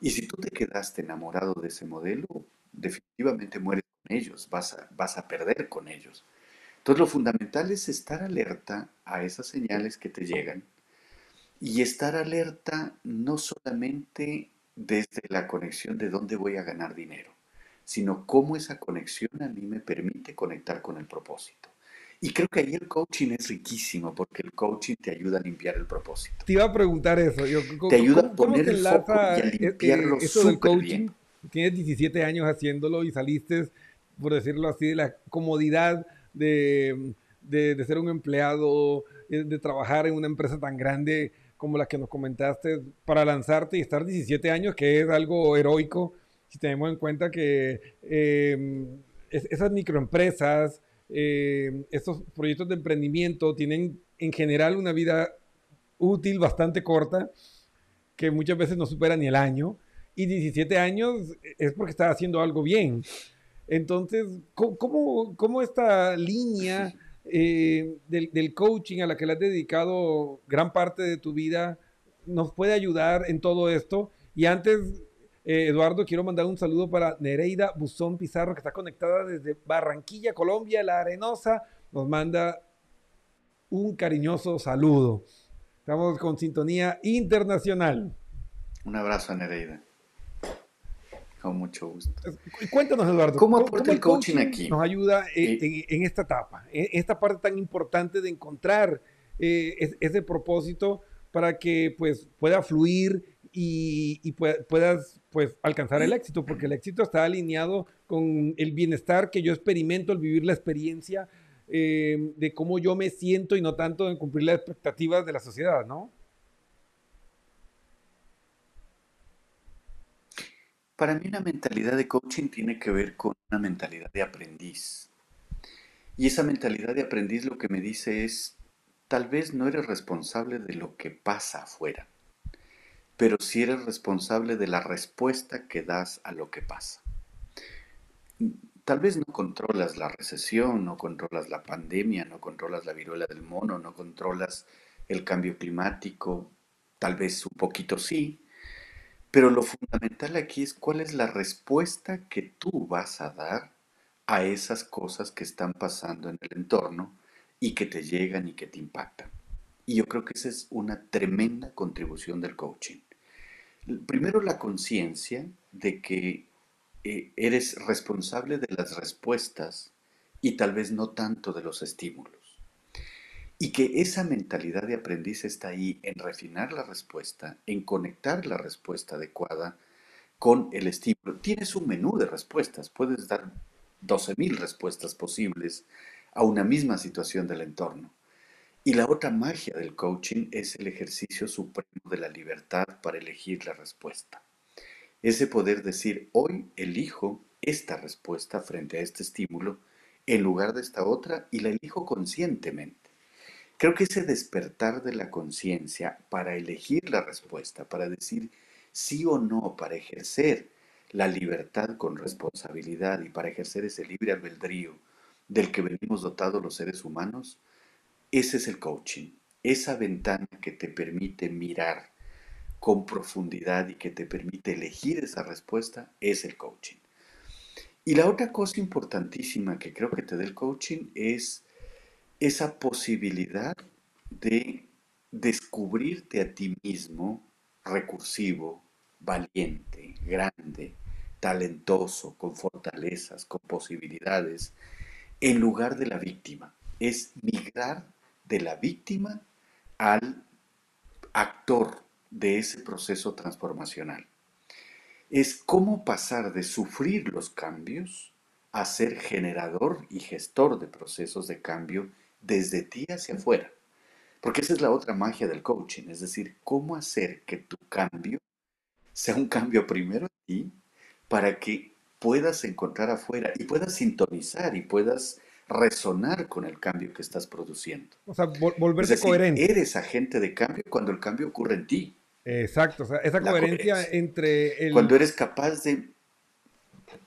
Y si tú te quedaste enamorado de ese modelo, definitivamente mueres ellos, vas a, vas a perder con ellos. Entonces lo fundamental es estar alerta a esas señales que te llegan y estar alerta no solamente desde la conexión de dónde voy a ganar dinero, sino cómo esa conexión a mí me permite conectar con el propósito. Y creo que ahí el coaching es riquísimo porque el coaching te ayuda a limpiar el propósito.
Te iba a preguntar eso.
te ayuda a poner el foco y a eh, limpiarlo
eh, eso del coaching? Tienes 17 años haciéndolo y saliste, por decirlo así, de la comodidad de, de, de ser un empleado, eh, de trabajar en una empresa tan grande como la que nos comentaste para lanzarte y estar 17 años, que es algo heroico, si tenemos en cuenta que em, esas microempresas, eh, estos proyectos de emprendimiento tienen en general una vida útil bastante corta, que muchas veces no supera ni el año, y 17 años es porque está haciendo algo bien. Entonces, ¿cómo, cómo esta línea eh, del, coaching a la que le has dedicado gran parte de tu vida nos puede ayudar en todo esto. Y antes, eh, Eduardo, quiero mandar un saludo para Nereida Buzón Pizarro, que está conectada desde Barranquilla, Colombia, La Arenosa. Nos manda un cariñoso saludo. Estamos con sintonía internacional.
Un abrazo Nereida. Con mucho gusto.
Cuéntanos, Eduardo.
¿Cómo aporta el coaching, aquí?
Nos ayuda eh, en, esta etapa, en esta parte tan importante de encontrar eh, ese propósito para que pues, pueda fluir y, puedas pues, alcanzar el éxito, porque el éxito está alineado con el bienestar que yo experimento al vivir la experiencia eh, de cómo yo me siento y no tanto en cumplir las expectativas de la sociedad, ¿no?
Para mí una mentalidad de coaching tiene que ver con una mentalidad de aprendiz. Y esa mentalidad de aprendiz lo que me dice es, tal vez no eres responsable de lo que pasa afuera, pero sí eres responsable de la respuesta que das a lo que pasa. Tal vez no controlas la recesión, no controlas la pandemia, no controlas la viruela del mono, no controlas el cambio climático, tal vez un poquito sí, pero lo fundamental aquí es cuál es la respuesta que tú vas a dar a esas cosas que están pasando en el entorno y que te llegan y que te impactan. Y yo creo que esa es una tremenda contribución del coaching. Primero la conciencia de que eh, eres responsable de las respuestas y tal vez no tanto de los estímulos. Y que esa mentalidad de aprendiz está ahí en refinar la respuesta, en conectar la respuesta adecuada con el estímulo. Tienes un menú de respuestas, puedes dar 12.000 respuestas posibles a una misma situación del entorno. Y la otra magia del coaching es el ejercicio supremo de la libertad para elegir la respuesta. Ese poder decir, hoy elijo esta respuesta frente a este estímulo en lugar de esta otra y la elijo conscientemente. Creo que ese despertar de la conciencia para elegir la respuesta, para decir sí o no, para ejercer la libertad con responsabilidad y para ejercer ese libre albedrío del que venimos dotados los seres humanos, ese es el coaching, esa ventana que te permite mirar con profundidad y que te permite elegir esa respuesta es el coaching. Y la otra cosa importantísima que creo que te da el coaching es esa posibilidad de descubrirte a ti mismo recursivo, valiente, grande, talentoso, con fortalezas, con posibilidades, en lugar de la víctima. Es migrar de la víctima al actor de ese proceso transformacional. Es cómo pasar de sufrir los cambios a ser generador y gestor de procesos de cambio desde ti hacia afuera. Porque esa es la otra magia del coaching, es decir, cómo hacer que tu cambio sea un cambio primero en ti para que puedas encontrar afuera y puedas sintonizar y puedas resonar con el cambio que estás produciendo.
O sea, volverse coherente.
Eres agente de cambio cuando el cambio ocurre en ti.
Exacto, o sea, esa coherencia, entre
el... Cuando eres capaz de...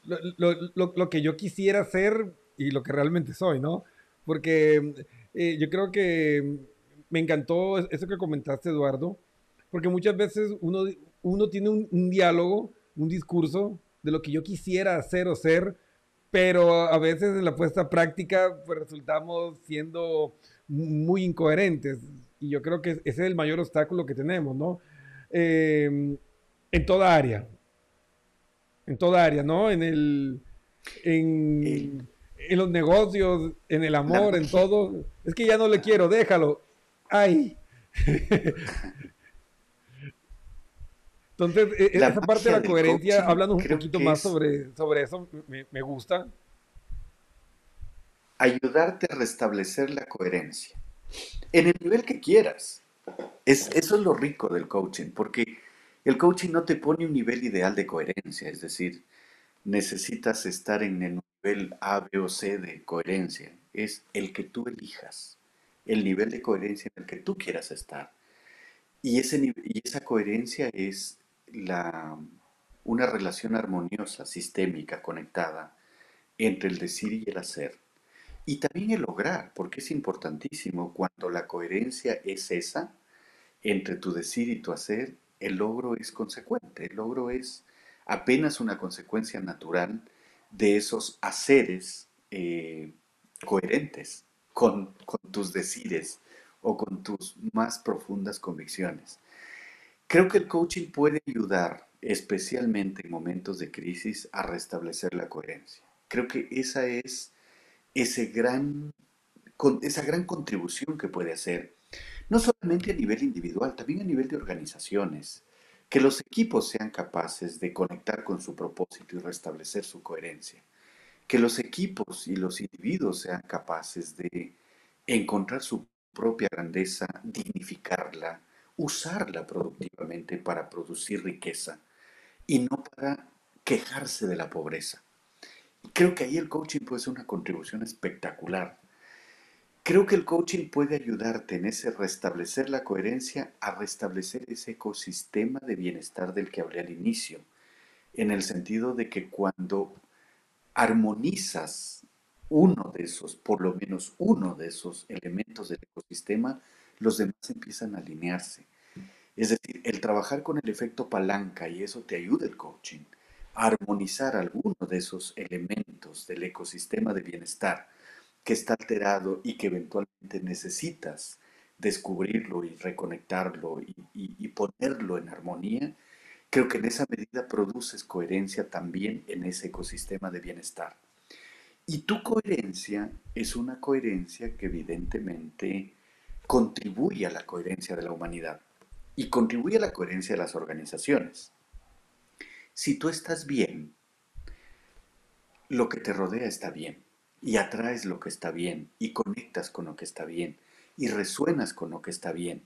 Lo, que yo quisiera ser y lo que realmente soy, ¿no? Porque eh, yo creo que me encantó eso que comentaste, Eduardo, porque muchas veces uno, uno tiene un, diálogo, un discurso de lo que yo quisiera hacer o ser, pero a veces en la puesta práctica pues resultamos siendo muy incoherentes. Y yo creo que ese es el mayor obstáculo que tenemos, ¿no? Eh, en toda área. En toda área, ¿no? En el... en los negocios, en el amor, en todo. Es que ya no le quiero, déjalo. ¡Ay! [laughs] Entonces, e, esa parte de la coherencia, hablando un poquito más sobre, sobre eso, me, gusta.
Ayudarte a restablecer la coherencia. En el nivel que quieras. Es, eso es lo rico del coaching, porque el coaching no te pone un nivel ideal de coherencia, es decir, necesitas estar en el nivel A, B o C de coherencia. Es el que tú elijas el nivel de coherencia en el que tú quieras estar. Y, ese, y esa coherencia es la, una relación armoniosa, sistémica, conectada entre el decir y el hacer. Y también el lograr, porque es importantísimo, cuando la coherencia es esa, entre tu decir y tu hacer, el logro es consecuente, el logro es apenas una consecuencia natural de esos haceres eh, coherentes con, tus decires o con tus más profundas convicciones. Creo que el coaching puede ayudar, especialmente en momentos de crisis, a restablecer la coherencia. Creo que esa es ese gran, esa gran contribución que puede hacer, no solamente a nivel individual, también a nivel de organizaciones, que los equipos sean capaces de conectar con su propósito y restablecer su coherencia que los equipos y los individuos sean capaces de encontrar su propia grandeza, dignificarla, usarla productivamente para producir riqueza y no para quejarse de la pobreza. Creo que ahí el coaching puede ser una contribución espectacular. Creo que el coaching puede ayudarte en ese restablecer la coherencia a restablecer ese ecosistema de bienestar del que hablé al inicio, en el sentido de que cuando armonizas uno de esos, por lo menos uno de esos elementos del ecosistema, los demás empiezan a alinearse. Es decir, el trabajar con el efecto palanca, y eso te ayuda el coaching, a armonizar alguno de esos elementos del ecosistema de bienestar que está alterado y que eventualmente necesitas descubrirlo y reconectarlo y, y ponerlo en armonía, Creo que en esa medida produces coherencia también en ese ecosistema de bienestar. Y tu coherencia es una coherencia que evidentemente contribuye a la coherencia de la humanidad y contribuye a la coherencia de las organizaciones. Si tú estás bien, lo que te rodea está bien y atraes lo que está bien y conectas con lo que está bien y resuenas con lo que está bien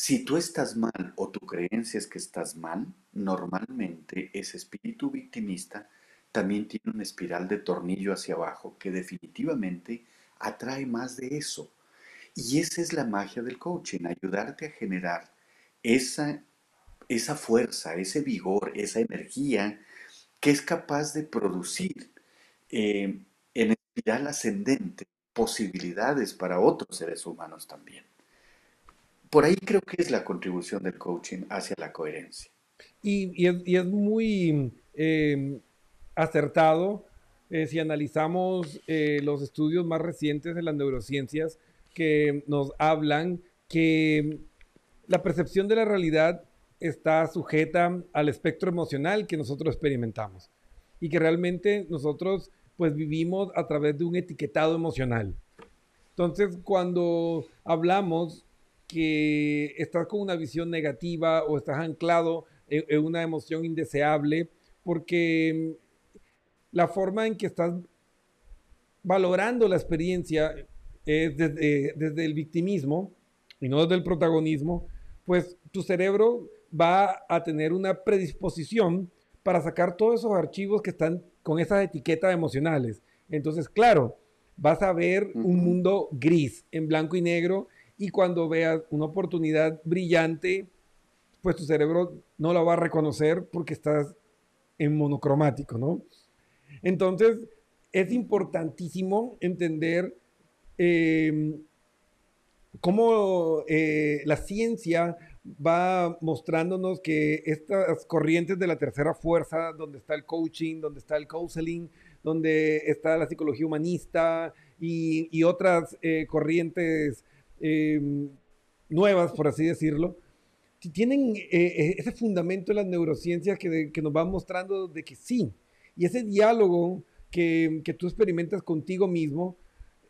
si tú estás mal o tu creencia es que estás mal, normalmente ese espíritu victimista también tiene una espiral de tornillo hacia abajo que definitivamente atrae más de eso. Y esa es la magia del coaching, ayudarte a generar esa, esa fuerza, ese vigor, esa energía que es capaz de producir eh, espiral ascendente posibilidades para otros seres humanos también. Por ahí creo que es la contribución del coaching hacia la coherencia.
Y, es, muy em, acertado eh, si analizamos eh, los estudios más recientes de las neurociencias que nos hablan que la percepción de la realidad está sujeta al espectro emocional que nosotros experimentamos y que realmente nosotros pues vivimos a través de un etiquetado emocional. Entonces, cuando hablamos que estás con una visión negativa o estás anclado en, una emoción indeseable, porque la forma en que estás valorando la experiencia es desde, desde el victimismo y no desde el protagonismo, pues tu cerebro va a tener una predisposición para sacar todos esos archivos que están con esas etiquetas emocionales. Entonces, claro, vas a ver un mundo gris, en blanco y negro, y cuando veas una oportunidad brillante, pues tu cerebro no la va a reconocer porque estás en monocromático, ¿no? Entonces, es importantísimo entender eh, cómo eh, la ciencia va mostrándonos que estas corrientes de la tercera fuerza, donde está el coaching, donde está el counseling, donde está la psicología humanista y, otras eh, corrientes em, nuevas, por así decirlo, tienen eh, eh, ese fundamento en las neurociencias que, nos va mostrando de que sí. Y ese diálogo que, que tú experimentas contigo mismo,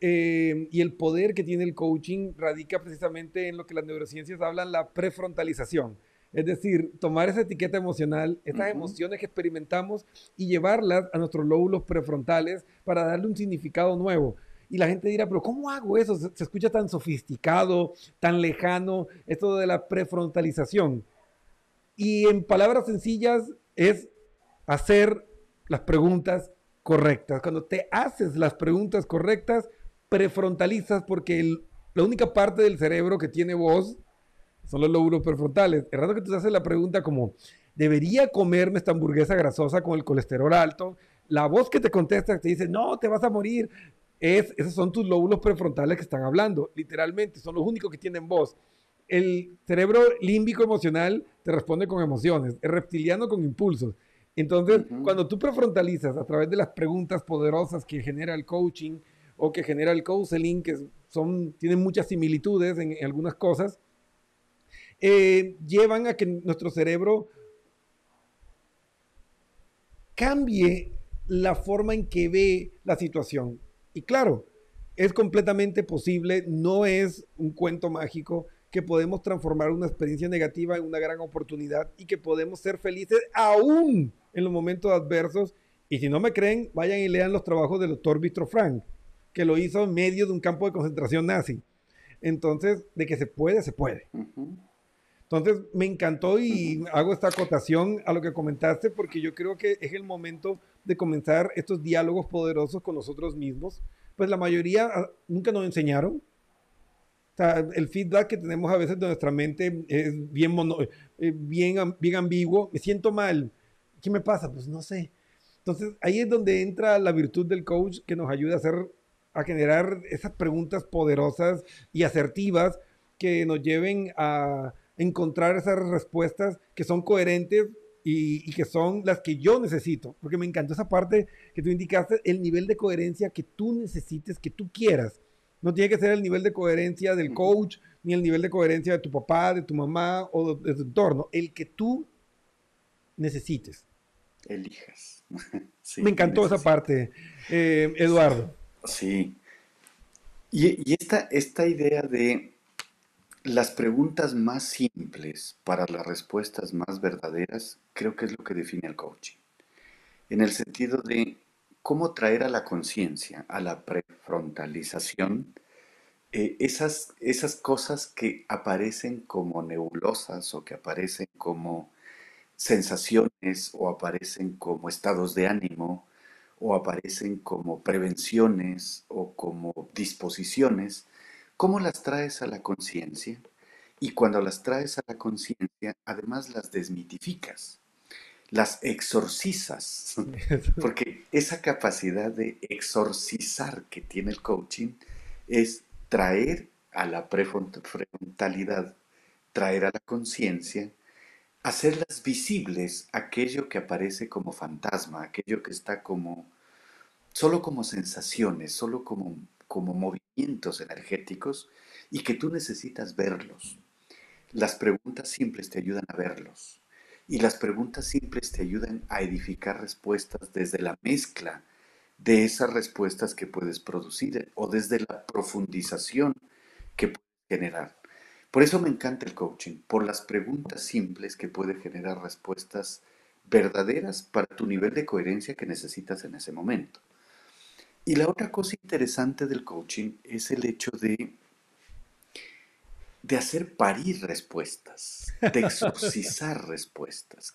eh, y el poder que tiene el coaching radica precisamente en lo que las neurociencias hablan, la prefrontalización. Es decir, tomar esa etiqueta emocional, estas emociones que experimentamos y llevarlas a nuestros lóbulos prefrontales para darle un significado nuevo. Y la gente dirá, pero ¿cómo hago eso? Se, se escucha tan sofisticado, tan lejano, esto de la prefrontalización. Y en palabras sencillas es hacer las preguntas correctas. Cuando te haces las preguntas correctas, prefrontalizas porque la única parte del cerebro que tiene voz son los lóbulos prefrontales. Es raro que tú te haces la pregunta como, ¿debería comerme esta hamburguesa grasosa con el colesterol alto? La voz que te contesta te dice, no, te vas a morir. Es, esos son tus lóbulos prefrontales que están hablando, literalmente, son los únicos que tienen voz. El cerebro límbico emocional te responde con emociones, el reptiliano con impulsos. Entonces, cuando tú prefrontalizas a través de las preguntas poderosas que genera el coaching, o que genera el counseling, que son, tienen muchas similitudes en, algunas cosas, eh, llevan a que nuestro cerebro cambie la forma en que ve la situación. Y claro, es completamente posible, no es un cuento mágico que podemos transformar una experiencia negativa en una gran oportunidad y que podemos ser felices aún en los momentos adversos. Y si no me creen, vayan y lean los trabajos del doctor Vitro Frank que lo hizo en medio de un campo de concentración nazi. Entonces, de que se puede, se puede. Entonces, me encantó y hago esta acotación a lo que comentaste porque yo creo que es el momento de comenzar estos diálogos poderosos con nosotros mismos. Pues la mayoría ah, nunca nos enseñaron. O sea, el feedback que tenemos a veces de nuestra mente es bien, eh, bien, bien ambiguo. Me siento mal. ¿Qué me pasa? Pues no sé. Entonces, ahí es donde entra la virtud del coach que nos ayuda a hacer a generar esas preguntas poderosas y asertivas que nos lleven a encontrar esas respuestas que son coherentes y, que son las que yo necesito. Porque me encantó esa parte que tú indicaste, el nivel de coherencia que tú necesites, que tú quieras. No tiene que ser el nivel de coherencia del coach, ni el nivel de coherencia de tu papá, de tu mamá o de, tu entorno. El que tú necesites.
Elijas. [laughs]
me encantó esa parte, eh, Eduardo.
Sí. Y, esta, esta idea de las preguntas más simples para las respuestas más verdaderas, creo que es lo que define el coaching. En el sentido de cómo traer a la conciencia, a la prefrontalización, eh, esas, esas cosas que aparecen como nebulosas o que aparecen como sensaciones o aparecen como estados de ánimo o aparecen como prevenciones o como disposiciones, ¿cómo las traes a la conciencia? Y cuando las traes a la conciencia, además las desmitificas. las exorcizas, [laughs] porque esa capacidad de exorcizar que tiene el coaching es traer a la prefrontalidad, traer a la conciencia, hacerlas visibles aquello que aparece como fantasma, aquello que está como solo como sensaciones, solo como, como movimientos energéticos y que tú necesitas verlos. Las preguntas simples te ayudan a verlos y las preguntas simples te ayudan a edificar respuestas desde la mezcla de esas respuestas que puedes producir o desde la profundización que puedes generar. Por eso me encanta el coaching, por las preguntas simples que puede generar respuestas verdaderas para tu nivel de coherencia que necesitas en ese momento. Y la otra cosa interesante del coaching es el hecho de, de hacer parir respuestas, de exorcizar [laughs] respuestas.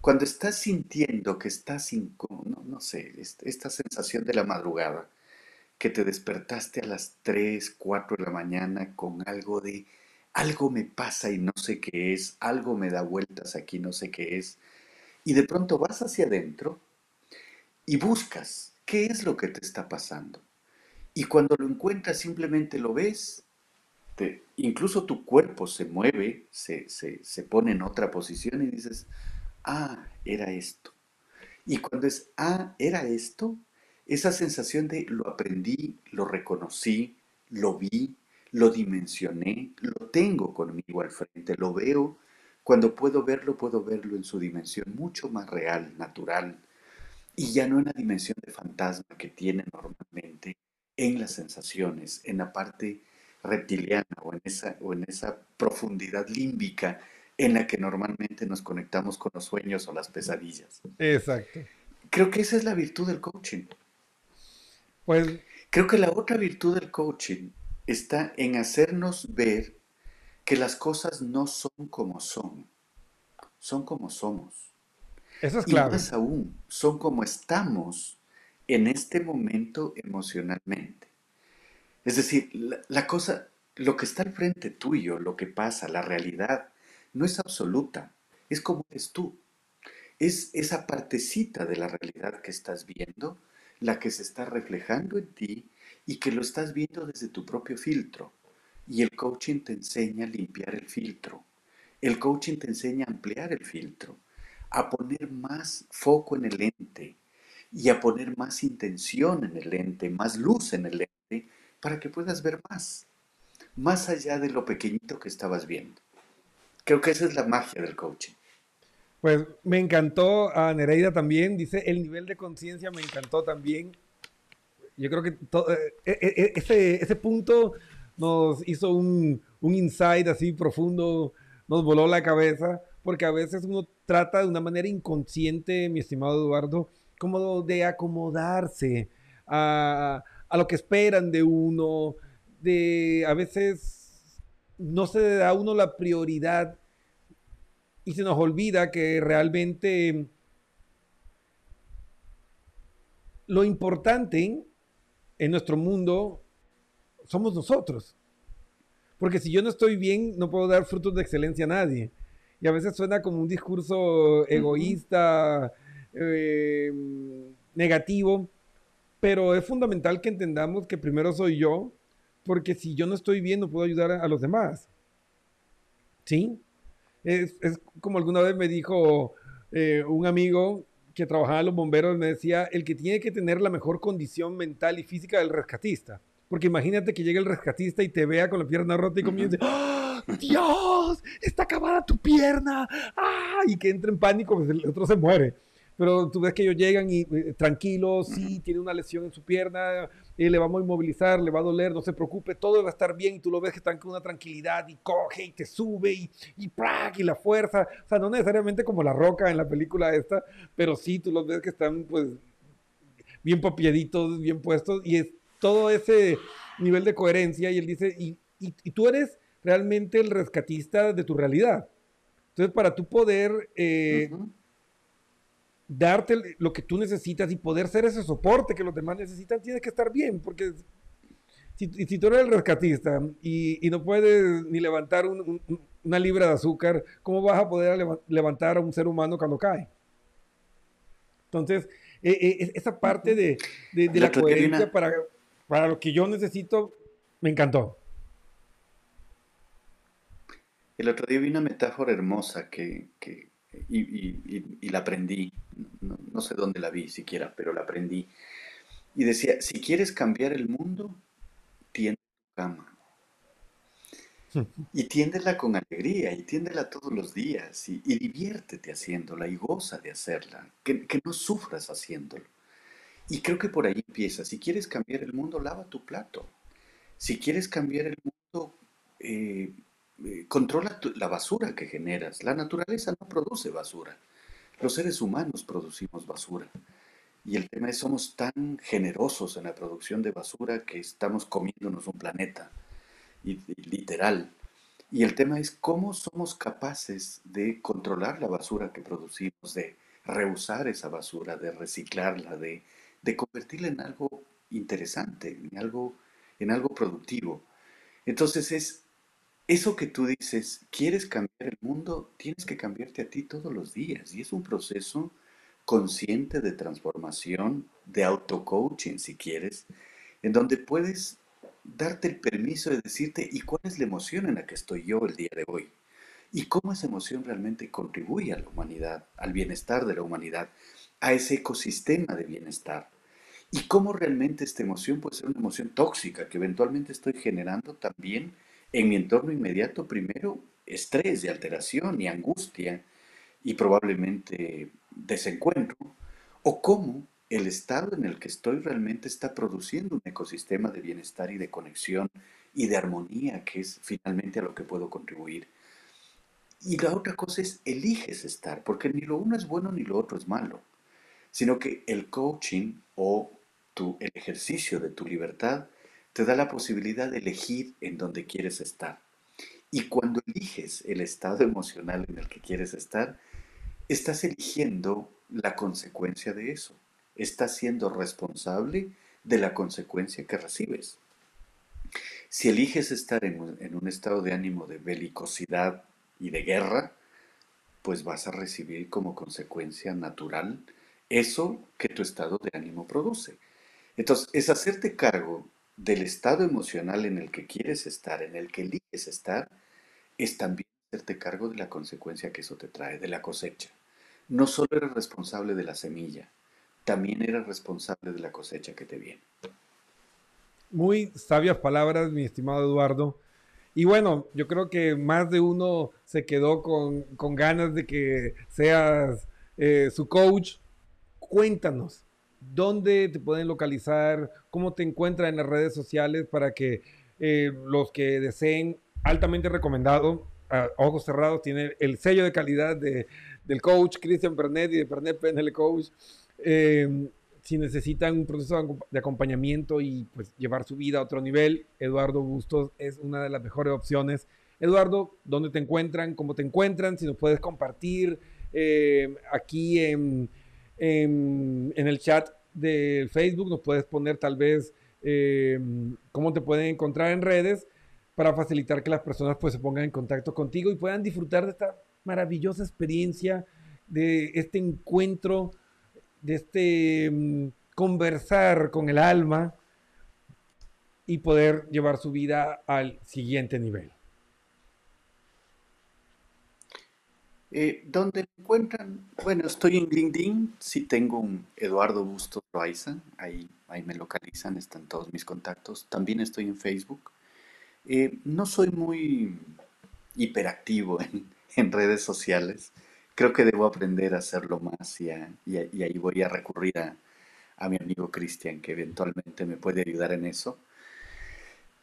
Cuando estás sintiendo que estás incómodo, no, sé, esta sensación de la madrugada, que te despertaste a las 3, 4 de la mañana con algo de, algo me pasa y no sé qué es, algo me da vueltas aquí, no sé qué es, y de pronto vas hacia adentro y buscas qué es lo que te está pasando. Y cuando lo encuentras simplemente lo ves, te, incluso tu cuerpo se mueve, se, se, se pone en otra posición y dices, ah, era esto. Y cuando es, ah, era esto, esa sensación de lo aprendí, lo reconocí, lo vi, lo dimensioné, lo tengo conmigo al frente, lo veo. Cuando puedo verlo, puedo verlo en su dimensión mucho más real, natural, y ya no en la dimensión de fantasma que tiene normalmente en las sensaciones, en la parte reptiliana o en esa, o en esa profundidad límbica en la que normalmente nos conectamos con los sueños o las pesadillas.
Exacto.
Creo que esa es la virtud del coaching.
Pues
creo que la otra virtud del coaching está en hacernos ver que las cosas no son como son, son como somos.
Eso es claro.
Y más aún, son como estamos en este momento emocionalmente. Es decir, la, la cosa, lo que está al frente tuyo, lo que pasa, la realidad, no es absoluta, es como eres tú. Es esa partecita de la realidad que estás viendo, la que se está reflejando en ti y que lo estás viendo desde tu propio filtro. Y el coaching te enseña a limpiar el filtro. El coaching te enseña a ampliar el filtro, a poner más foco en el lente y a poner más intención en el lente, más luz en el lente, para que puedas ver más, más allá de lo pequeñito que estabas viendo. Creo que esa es la magia del coaching.
Pues me encantó a Nereida también, dice, el nivel de conciencia me encantó también. Yo creo que eh, eh, eh, ese, ese, punto nos hizo un, un insight así profundo, nos voló la cabeza, porque a veces uno trata de una manera inconsciente, mi estimado Eduardo, como de acomodarse a, a lo que esperan de uno, de a veces no se da a uno la prioridad y se nos olvida que realmente lo importante en nuestro mundo somos nosotros. Porque si yo no estoy bien, no puedo dar frutos de excelencia a nadie. Y a veces suena como un discurso egoísta, eh, negativo, pero es fundamental que entendamos que primero soy yo porque si yo no estoy bien, no puedo ayudar a, los demás. ¿Sí? Es, como alguna vez me dijo eh, un amigo que trabajaba en los bomberos, me decía, el que tiene que tener la mejor condición mental y física del rescatista. Porque imagínate que llegue el rescatista y te vea con la pierna rota y comience, ¡Ah, Dios, está acabada tu pierna, ¡Ah! y que entre en pánico, pues el otro se muere. Pero tú ves que ellos llegan y eh, tranquilos, sí, tiene una lesión en su pierna, y le vamos a inmovilizar, le va a doler, no se preocupe, todo va a estar bien y tú lo ves que están con una tranquilidad y coge y te sube y, y, y la fuerza. O sea, no necesariamente como la roca en la película esta, pero sí, tú los ves que están pues bien papiaditos, bien puestos y es todo ese nivel de coherencia y él dice, y, y, tú eres realmente el rescatista de tu realidad. Entonces, para tú poder... Eh, darte lo que tú necesitas y poder ser ese soporte que los demás necesitan, tienes que estar bien, porque si, si tú eres el rescatista y, no puedes ni levantar una libra de azúcar, ¿cómo vas a poder levantar a un ser humano cuando cae? Entonces, e, e, esa parte de, la coherencia para, para lo que yo necesito, me encantó.
El otro día vi una metáfora hermosa que, y, la aprendí, no, sé dónde la vi siquiera, pero la aprendí. Y decía, si quieres cambiar el mundo, tiende tu cama. Y tiéndela con alegría, y tiéndela todos los días, y, diviértete haciéndola, y goza de hacerla, que, no sufras haciéndolo. Y creo que por ahí empieza. Si quieres cambiar el mundo, lava tu plato. Si quieres cambiar el mundo, eh, eh, controla la basura que generas. La naturaleza no produce basura. Los seres humanos producimos basura. Y el tema es, somos tan generosos en la producción de basura que estamos comiéndonos un planeta, y, literal. Y el tema es cómo somos capaces de controlar la basura que producimos, de reusar esa basura, de reciclarla, de, de convertirla en algo interesante, en algo, en algo productivo. Entonces es eso que tú dices, quieres cambiar el mundo, tienes que cambiarte a ti todos los días. Y es un proceso consciente de transformación, de auto-coaching, si quieres, en donde puedes darte el permiso de decirte, ¿y cuál es la emoción en la que estoy yo el día de hoy? ¿Y cómo esa emoción realmente contribuye a la humanidad, al bienestar de la humanidad, a ese ecosistema de bienestar? ¿Y cómo realmente esta emoción puede ser una emoción tóxica que eventualmente estoy generando también en mi entorno inmediato, primero, estrés y alteración y angustia y probablemente desencuentro, o cómo el estado en el que estoy realmente está produciendo un ecosistema de bienestar y de conexión y de armonía, que es finalmente a lo que puedo contribuir. Y la otra cosa es, eliges estar, porque ni lo uno es bueno ni lo otro es malo, sino que el coaching o tu, el ejercicio de tu libertad te da la posibilidad de elegir en dónde quieres estar. Y cuando eliges el estado emocional en el que quieres estar, estás eligiendo la consecuencia de eso. Estás siendo responsable de la consecuencia que recibes. Si eliges estar en un, estado de ánimo de belicosidad y de guerra, pues vas a recibir como consecuencia natural eso que tu estado de ánimo produce. Entonces, es hacerte cargo del estado emocional en el que quieres estar, en el que eliges estar, es también hacerte cargo de la consecuencia que eso te trae, de la cosecha. No solo eres responsable de la semilla, también eres responsable de la cosecha que te viene.
Muy sabias palabras, mi estimado Eduardo. Y bueno, yo creo que más de uno se quedó con, ganas de que seas eh, su coach. Cuéntanos, dónde te pueden localizar, cómo te encuentran en las redes sociales para que eh, los que deseen, altamente recomendado, a ojos cerrados, tiene el sello de calidad de, del coach Christian Pernet y de Pernet PNL Coach. Em, si necesitan un proceso de acompañamiento y pues llevar su vida a otro nivel, Eduardo Bustos es una de las mejores opciones. Eduardo, ¿dónde te encuentran? ¿Cómo te encuentran? Si nos puedes compartir eh, aquí en en, el chat de Facebook nos puedes poner tal vez eh, cómo te pueden encontrar en redes para facilitar que las personas pues se pongan en contacto contigo y puedan disfrutar de esta maravillosa experiencia, de este encuentro, de este mm, conversar con el alma y poder llevar su vida al siguiente nivel.
Eh, ¿Dónde me encuentran? Bueno, estoy en LinkedIn, sí tengo un Eduardo Bustos Loaiza, ahí, ahí me localizan, están todos mis contactos. También estoy en Facebook. Eh, no soy muy hiperactivo en, redes sociales, creo que debo aprender a hacerlo más y, ahí voy a recurrir a, a mi amigo Cristian, que eventualmente me puede ayudar en eso.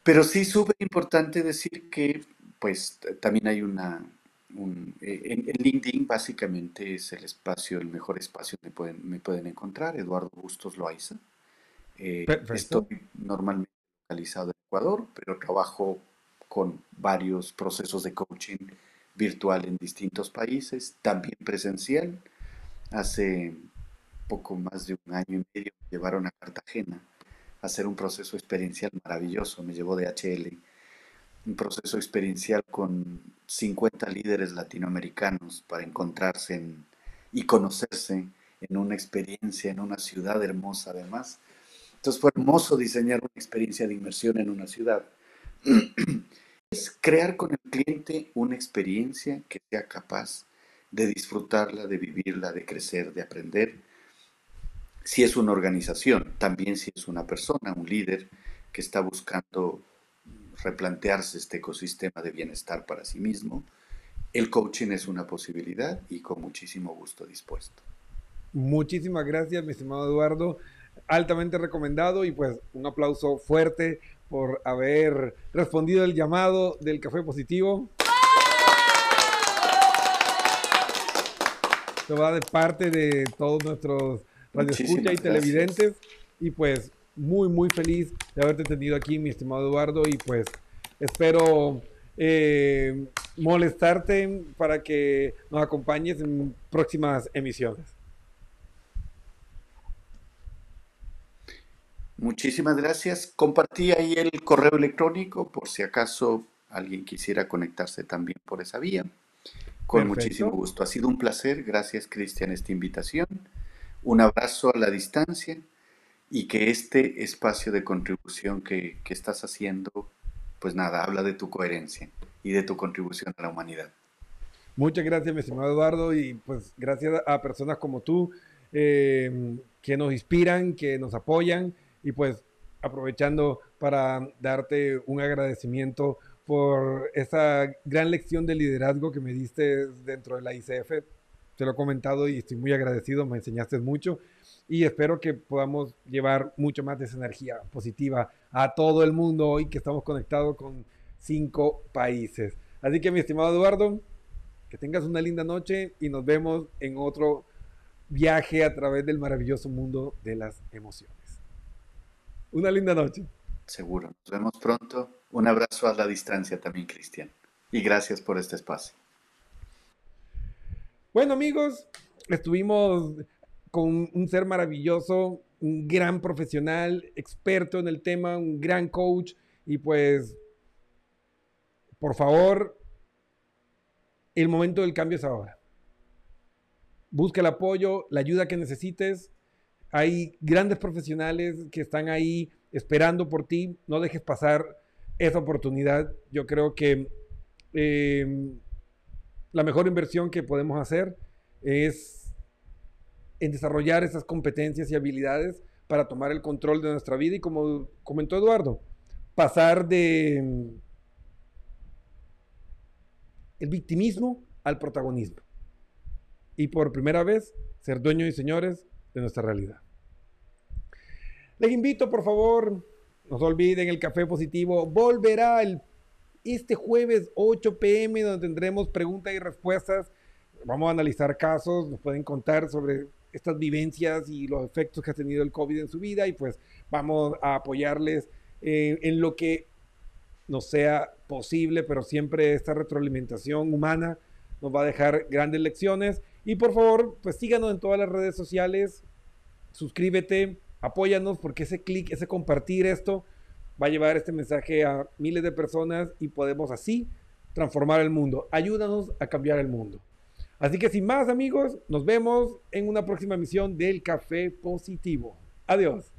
Pero sí, súper importante decir que pues también hay una, eh, en, LinkedIn básicamente es el espacio, el mejor espacio donde pueden, me pueden encontrar, Eduardo Bustos Loaiza. Eh, estoy normalmente localizado en Ecuador, pero trabajo con varios procesos de coaching virtual en distintos países, también presencial. Hace poco más de un año y medio me llevaron a Cartagena a hacer un proceso experiencial maravilloso, me llevó de HL un proceso experiencial con 50 líderes latinoamericanos para encontrarse y conocerse en una experiencia, en una ciudad hermosa además. Entonces fue hermoso diseñar una experiencia de inmersión en una ciudad. [clears throat] es crear con el cliente una experiencia que sea capaz de disfrutarla, de vivirla, de crecer, de aprender. Si es una organización, también si es una persona, un líder que está buscando replantearse este ecosistema de bienestar para sí mismo, el coaching es una posibilidad y con muchísimo gusto dispuesto.
Muchísimas gracias, mi estimado Eduardo. Altamente recomendado y pues un aplauso fuerte por haber respondido el llamado del Café Positivo. Esto va de parte de todos nuestros radioescuchas y televidentes. Y pues muy, muy feliz de haberte tenido aquí, mi estimado Eduardo. Y pues espero eh, molestarte para que nos acompañes en próximas emisiones.
Muchísimas gracias. Compartí ahí el correo electrónico por si acaso alguien quisiera conectarse también por esa vía. Con muchísimo gusto. Ha sido un placer. Gracias, Cristian, esta invitación. Un abrazo a la distancia y que este espacio de contribución que, que estás haciendo, pues nada, habla de tu coherencia y de tu contribución a la humanidad.
Muchas gracias, mi estimado Eduardo, y pues gracias a personas como tú eh, que nos inspiran, que nos apoyan y pues aprovechando para darte un agradecimiento por esa gran lección de liderazgo que me diste dentro de la ICF. Te lo he comentado y estoy muy agradecido, me enseñaste mucho y espero que podamos llevar mucho más de esa energía positiva a todo el mundo hoy que estamos conectados con cinco países. Así que mi estimado Eduardo, que tengas una linda noche y nos vemos en otro viaje a través del maravilloso mundo de las emociones. Una linda noche.
Seguro. Nos vemos pronto. Un abrazo a la distancia también, Cristian. Y gracias por este espacio.
Bueno, amigos, estuvimos con un ser maravilloso, un gran profesional, experto en el tema, un gran coach. Y pues, por favor, el momento del cambio es ahora. Busca el apoyo, la ayuda que necesites hay grandes profesionales que están ahí esperando por ti. No dejes pasar esa oportunidad. Yo creo que em, la mejor inversión que podemos hacer es en desarrollar esas competencias y habilidades para tomar el control de nuestra vida y como comentó Eduardo, pasar de em, el victimismo al protagonismo. Y por primera vez, ser dueños y señores de nuestra realidad. Les invito, por favor, no se olviden, el Café Positivo volverá el, este jueves 8 pm, donde tendremos preguntas y respuestas. Vamos a analizar casos, nos pueden contar sobre estas vivencias y los efectos que ha tenido el COVID en su vida y pues vamos a apoyarles eh, en lo que nos sea posible, pero siempre esta retroalimentación humana nos va a dejar grandes lecciones. Y por favor, pues síganos en todas las redes sociales, suscríbete, apóyanos porque ese clic, ese compartir esto va a llevar este mensaje a miles de personas y podemos así transformar el mundo. Ayúdanos a cambiar el mundo. Así que sin más amigos, nos vemos en una próxima emisión del Café Positivo. Adiós.